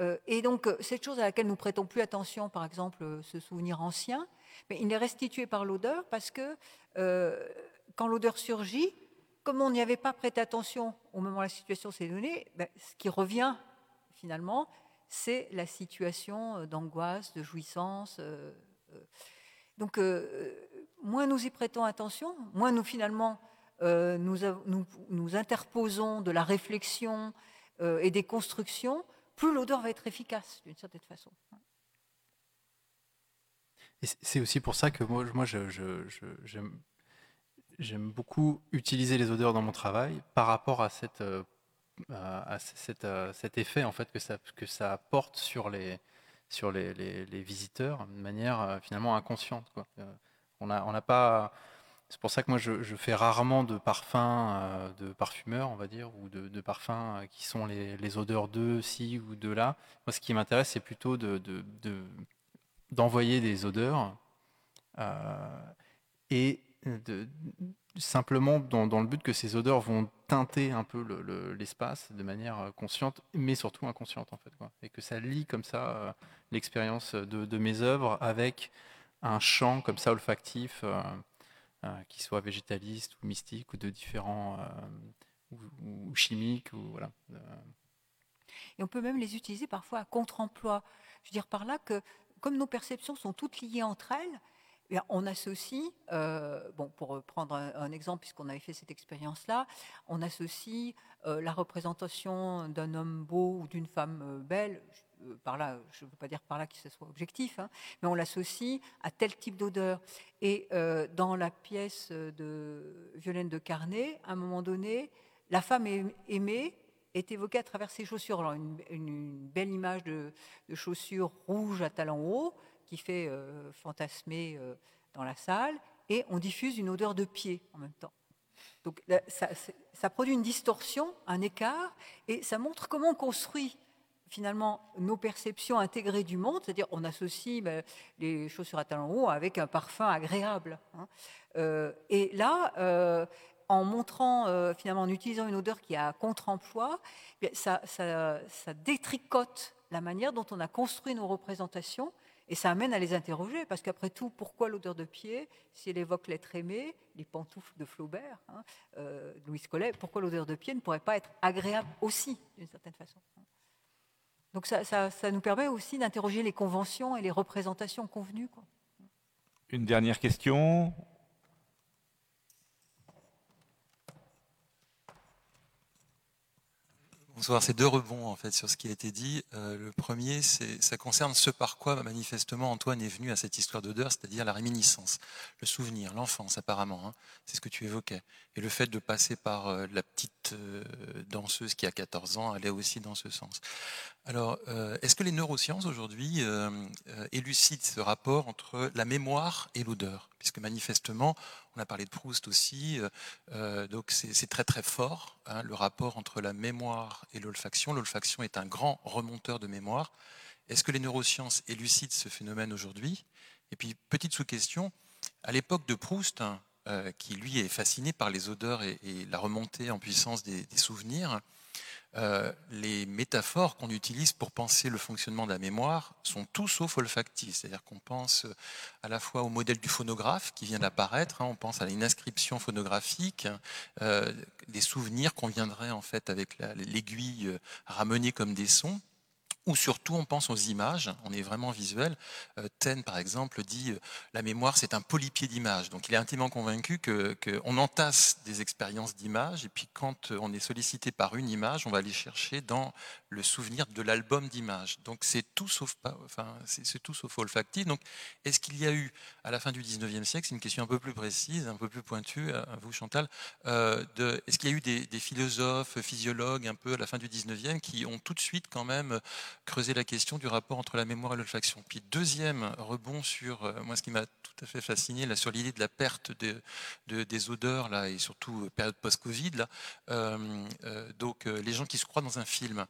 Euh, et donc, euh, cette chose à laquelle nous prêtons plus attention, par exemple, euh, ce souvenir ancien, mais il est restitué par l'odeur parce que quand l'odeur surgit, comme on n'y avait pas prêté attention au moment où la situation s'est donnée, ben, ce qui revient finalement, c'est la situation d'angoisse, de jouissance. donc, moins nous y prêtons attention, moins nous finalement nous, nous, interposons de la réflexion et des constructions plus l'odeur va être efficace d'une certaine façon. c'est aussi pour ça que moi, moi j'aime beaucoup utiliser les odeurs dans mon travail par rapport à, cette, euh, à euh, cet effet en fait que ça, que ça apporte sur les, sur les, les, visiteurs de manière euh, finalement inconsciente. Quoi. On n'a on pas c'est pour ça que moi je, fais rarement de parfums de parfumeurs, on va dire, ou de, parfums qui sont les, odeurs de ci ou de là. Moi, ce qui m'intéresse, c'est plutôt d'envoyer de, des odeurs et simplement dans, le but que ces odeurs vont teinter un peu l'espace de manière consciente, mais surtout inconsciente en fait, et que ça lie comme ça l'expérience de, mes œuvres avec un champ comme ça olfactif. Euh, qui soient végétalistes ou mystiques ou de différents euh, ou, chimiques ou voilà. Et on peut même les utiliser parfois à contre-emploi. Je veux dire par là que, comme nos perceptions sont toutes liées entre elles, on associe, euh, bon, pour prendre un, exemple, puisqu'on avait fait cette expérience-là, on associe euh, la représentation d'un homme beau ou d'une femme euh, belle, par là, je ne veux pas dire par là que ce soit objectif, hein, mais on l'associe à tel type d'odeur. Et dans la pièce de Violaine de Carnet, à un moment donné, la femme aimée est évoquée à travers ses chaussures. Alors une, belle image de, de, chaussures rouges à talons hauts, qui fait euh, fantasmer euh, dans la salle, et on diffuse une odeur de pied en même temps. Donc ça, produit une distorsion, un écart, et ça montre comment on construit finalement nos perceptions intégrées du monde, c'est-à-dire on associe ben, les chaussures à talons hauts avec un parfum agréable. Hein. Euh, et là, en montrant, finalement, en utilisant une odeur qui a contre-emploi, eh ça, ça, détricote la manière dont on a construit nos représentations et ça amène à les interroger, parce qu'après tout, pourquoi l'odeur de pied Si elle évoque l'être aimé, les pantoufles de Flaubert, hein, euh, Louis Collet, pourquoi l'odeur de pied ne pourrait pas être agréable aussi, d'une certaine façon Donc ça, ça, nous permet aussi d'interroger les conventions et les représentations convenues. Une dernière question Bonsoir, c'est deux rebonds en fait sur ce qui a été dit. Euh, le premier, c'est ça concerne ce par quoi manifestement Antoine est venu à cette histoire d'odeur, c'est-à-dire la réminiscence, le souvenir, l'enfance apparemment. Hein. c'est ce que tu évoquais. Et le fait de passer par euh, la petite euh, danseuse qui a 14 ans allait aussi dans ce sens. Alors, est-ce que les neurosciences aujourd'hui élucident ce rapport entre la mémoire et l'odeur? Puisque manifestement, on a parlé de Proust aussi, euh, euh, donc c'est très très fort, hein, le rapport entre la mémoire et l'olfaction. L'olfaction est un grand remonteur de mémoire. Est-ce que les neurosciences élucident ce phénomène aujourd'hui? Et puis, petite sous-question, à l'époque de Proust, hein, euh, qui lui est fasciné par les odeurs et, la remontée en puissance des souvenirs, euh, les métaphores qu'on utilise pour penser le fonctionnement de la mémoire sont tout sauf olfactives. C'est-à-dire qu'on pense euh, à la fois au modèle du phonographe qui vient d'apparaître, hein, on pense à une inscription phonographique, des souvenirs qu'on viendrait en fait avec l'aiguille ramener comme des sons ou surtout on pense aux images, on est vraiment visuel. Euh, Ten, par exemple, dit euh, la mémoire, c'est un polypied d'images. Donc il est intimement convaincu qu'on entasse des expériences d'images, et puis quand on est sollicité par une image, on va aller chercher dans le souvenir de l'album d'images. Donc c'est tout sauf olfactif. Donc est-ce qu'il y a eu à la fin du 19e siècle, c'est une question un peu plus précise, un peu plus pointue à vous Chantal, euh, est-ce qu'il y a eu des, des, philosophes, physiologues un peu à la fin du 19e qui ont tout de suite quand même creusé la question du rapport entre la mémoire et l'olfaction. Puis deuxième rebond sur euh, moi ce qui m'a tout à fait fasciné là sur l'idée de la perte de, des odeurs là et surtout euh, période post-Covid là. donc les gens qui se croient dans un film.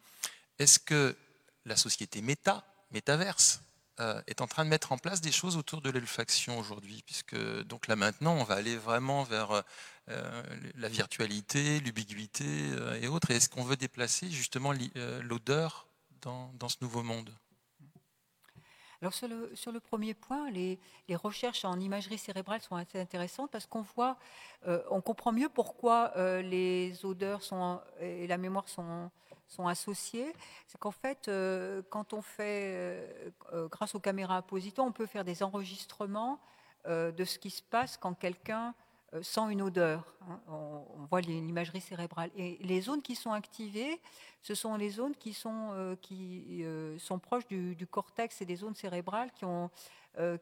Est-ce que la société méta, métaverse, euh, est en train de mettre en place des choses autour de l'olfaction aujourd'hui, puisque donc là maintenant on va aller vraiment vers euh, la virtualité, l'ubiguïté euh, et autres. est-ce qu'on veut déplacer justement l'odeur dans, ce nouveau monde alors sur le, sur le, premier point, les, les, recherches en imagerie cérébrale sont assez intéressantes parce qu'on voit, on comprend mieux pourquoi les odeurs sont, et la mémoire sont, sont associés, c'est qu'en fait, euh, quand on fait, euh, euh, grâce aux caméras Aposito, on peut faire des enregistrements de ce qui se passe quand quelqu'un sent une odeur. Hein. On, voit l'imagerie cérébrale. Et les zones qui sont activées, ce sont les zones qui sont, qui, sont proches du, cortex et des zones cérébrales qui, ont,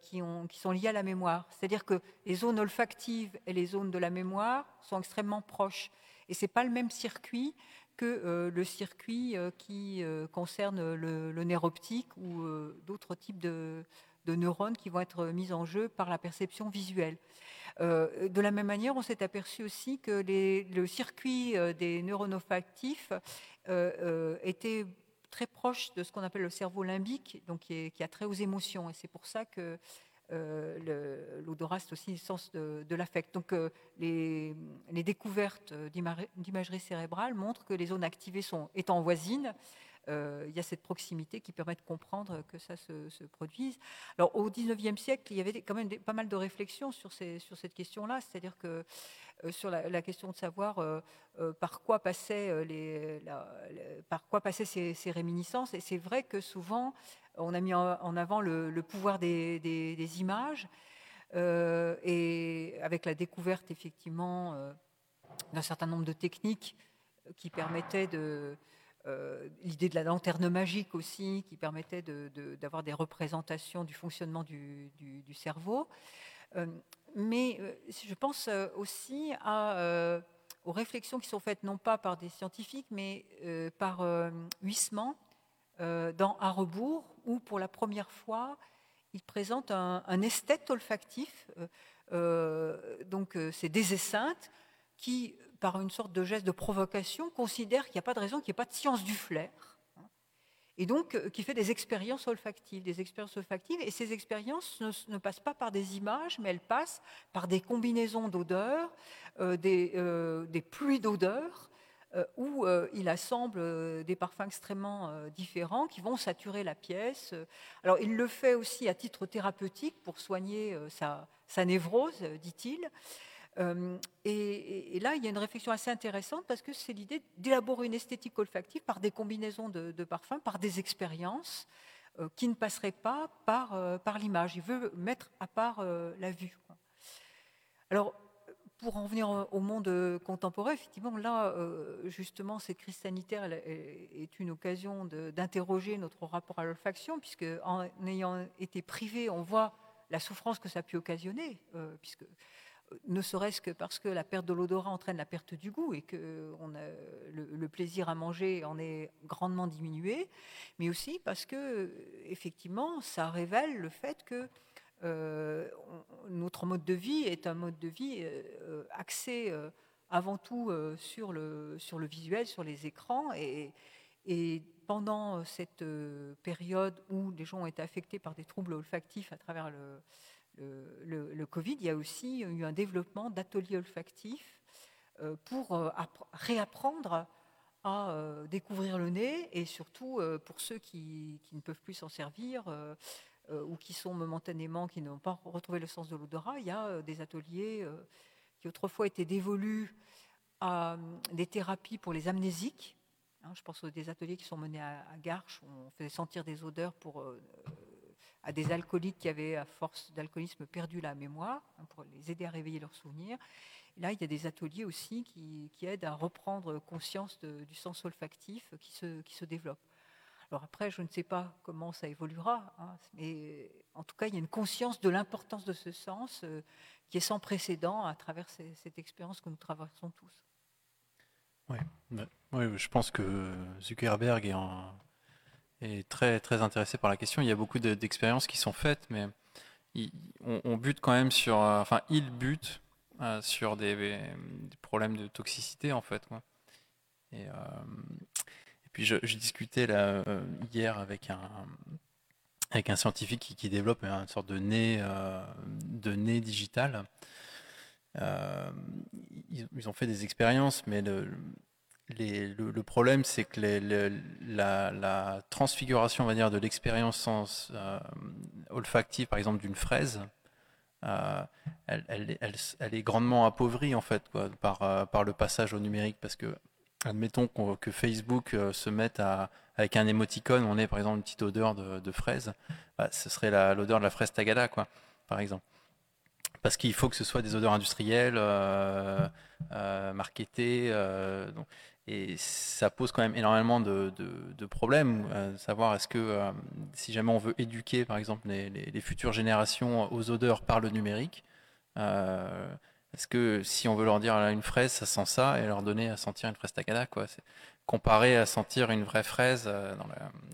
qui, ont, qui sont liées à la mémoire. C'est-à-dire que les zones olfactives et les zones de la mémoire sont extrêmement proches. Et ce n'est pas le même circuit que euh, le circuit euh, qui euh, concerne le, nerf optique ou d'autres types de, neurones qui vont être mis en jeu par la perception visuelle. de la même manière, on s'est aperçu aussi que le circuit des neurones olfactifs était très proche de ce qu'on appelle le cerveau limbique, donc qui, a trait aux émotions. Et c'est pour ça que euh, l'odorat, c'est aussi le sens de, l'affect. Donc, euh, les, découvertes d'imagerie cérébrale montrent que les zones activées sont, étant voisines, euh, il y a cette proximité qui permet de comprendre que ça se, produise. Alors au XIXe siècle, il y avait quand même pas mal de réflexions sur, cette question-là, c'est-à-dire que euh, sur la, question de savoir euh, par quoi passaient, ces, réminiscences. Et c'est vrai que souvent, on a mis en, avant le, pouvoir des, des, images. et avec la découverte effectivement d'un certain nombre de techniques qui permettaient de, euh, l'idée de la lanterne magique aussi, qui permettait d'avoir des représentations du fonctionnement du, cerveau. Euh, mais euh, je pense aussi aux réflexions qui sont faites non pas par des scientifiques, mais par Huysmans dans À rebours, où pour la première fois, il présente un, un esthète olfactif. donc c'est des esseintes qui par une sorte de geste de provocation, considère qu'il n'y a pas de raison qu'il n'y ait pas de science du flair, hein, et donc euh, qui fait des expériences olfactives, des expériences olfactives, et ces expériences ne, passent pas par des images, mais elles passent par des combinaisons d'odeurs, euh, des, euh, des, pluies d'odeurs, où il assemble des parfums extrêmement différents qui vont saturer la pièce. Alors il le fait aussi à titre thérapeutique pour soigner sa névrose, dit-il. Euh, et, là, il y a une réflexion assez intéressante parce que c'est l'idée d'élaborer une esthétique olfactive par des combinaisons de, parfums, par des expériences euh, qui ne passeraient pas par, euh, par l'image. Il veut mettre à part la vue. Alors, pour en venir au monde contemporain, effectivement, là, justement, cette crise sanitaire est une occasion d'interroger notre rapport à l'olfaction, puisque en ayant été privé, on voit la souffrance que ça a pu occasionner, puisque ne serait-ce que parce que la perte de l'odorat entraîne la perte du goût et que a, le, plaisir à manger en est grandement diminué, mais aussi parce que effectivement ça révèle le fait que euh, notre mode de vie est un mode de vie euh, axé euh, avant tout sur, le, sur le visuel, sur les écrans et, et pendant cette période où les gens ont été affectés par des troubles olfactifs à travers le, le, Covid, il y a aussi eu un développement d'ateliers olfactifs euh, pour euh, réapprendre à euh, découvrir le nez et surtout pour ceux qui, ne peuvent plus s'en servir ou qui sont momentanément, qui n'ont pas retrouvé le sens de l'odorat, il y a des ateliers qui autrefois étaient dévolus à des thérapies pour les amnésiques. Hein, je pense aux des ateliers qui sont menés à, Garches, où on faisait sentir des odeurs pour à des alcooliques qui avaient, à force d'alcoolisme, perdu la mémoire, hein, pour les aider à réveiller leurs souvenirs. là, il y a des ateliers aussi qui, aident à reprendre conscience du sens olfactif qui se, qui se développe. Alors après, je ne sais pas comment ça évoluera, hein, mais en tout cas, il y a une conscience de l'importance de ce sens euh, qui est sans précédent à travers cette expérience que nous traversons tous. Oui, je pense que Zuckerberg est en, est très, très intéressé par la question. Il y a beaucoup d'expériences qui sont faites, mais on, bute quand même sur. Euh, enfin, il bute euh, sur des, problèmes de toxicité, en fait. Et, euh, puis, je, là, hier avec un, avec un scientifique qui, développe une sorte de nez, de nez digital. ils, ont fait des expériences, mais le, le, problème, c'est que la, transfiguration, on va dire, de l'expérience euh, olfactive, par exemple, d'une fraise, euh, elle, est grandement appauvrie en fait par, euh, le passage au numérique, parce que admettons que Facebook se mette à, avec un émoticône, on ait par exemple une petite odeur de, fraise, bah, ce serait l'odeur de la fraise tagada, quoi, par exemple parce qu'il faut que ce soit des odeurs industrielles, marketées. Et ça pose quand même énormément de, problèmes, euh, savoir est-ce que euh, si jamais on veut éduquer par exemple les, futures générations aux odeurs par le numérique, euh, est-ce que si on veut leur dire une fraise ça sent ça et leur donner à sentir une fraise takada quoi, comparé à sentir une vraie fraise.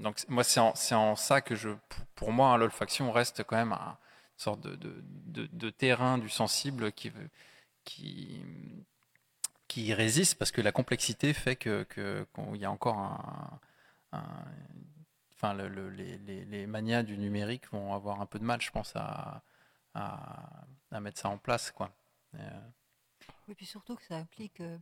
Donc moi c'est en, ça que je, pour moi l'olfaction reste quand même une sorte de, terrain du sensible qui, qui qui résiste parce que la complexité fait que qu'il y a encore un, enfin le, les, les, manias du numérique vont avoir un peu de mal, je pense, à, à, mettre ça en place, quoi. Euh, oui, puis surtout que ça implique, euh,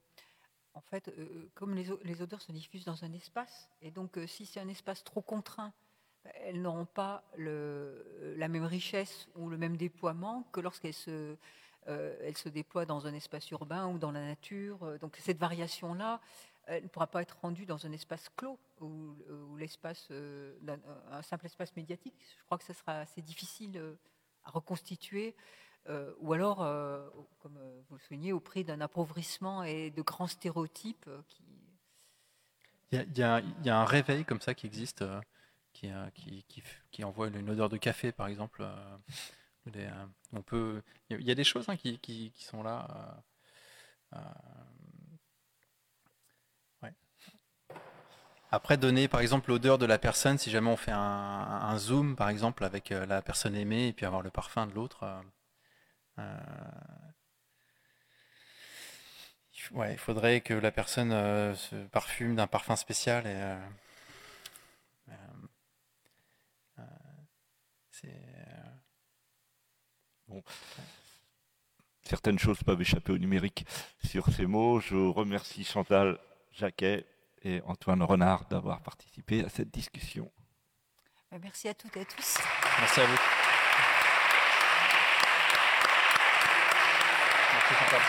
en fait, comme les, odeurs se diffusent dans un espace, et donc si c'est un espace trop contraint, elles n'auront pas la même richesse ou le même déploiement que lorsqu'elles se, se déploient dans un espace urbain ou dans la nature. Donc cette variation-là, elle ne pourra pas être rendue dans un espace clos ou, l'espace, un simple espace médiatique. Je crois que ce sera assez difficile à reconstituer euh, ou alors, euh, comme euh, vous le soulignez, au prix d'un appauvrissement et de grands stéréotypes. Il, y a, un réveil comme ça qui existe, qui, envoie une odeur de café, par exemple. On peut, il y a des choses hein, qui, sont là. Après, donner par exemple l'odeur de la personne, si jamais on fait un, zoom par exemple avec la personne aimée et puis avoir le parfum de l'autre, euh, il faudrait que la personne euh, se parfume d'un parfum spécial et euh, Bon. Certaines choses peuvent échapper au numérique. Sur ces mots, je remercie Chantal Jacquet et Antoine Renard d'avoir participé à cette discussion. Merci à toutes et à tous. Merci à vous. Merci Chantal.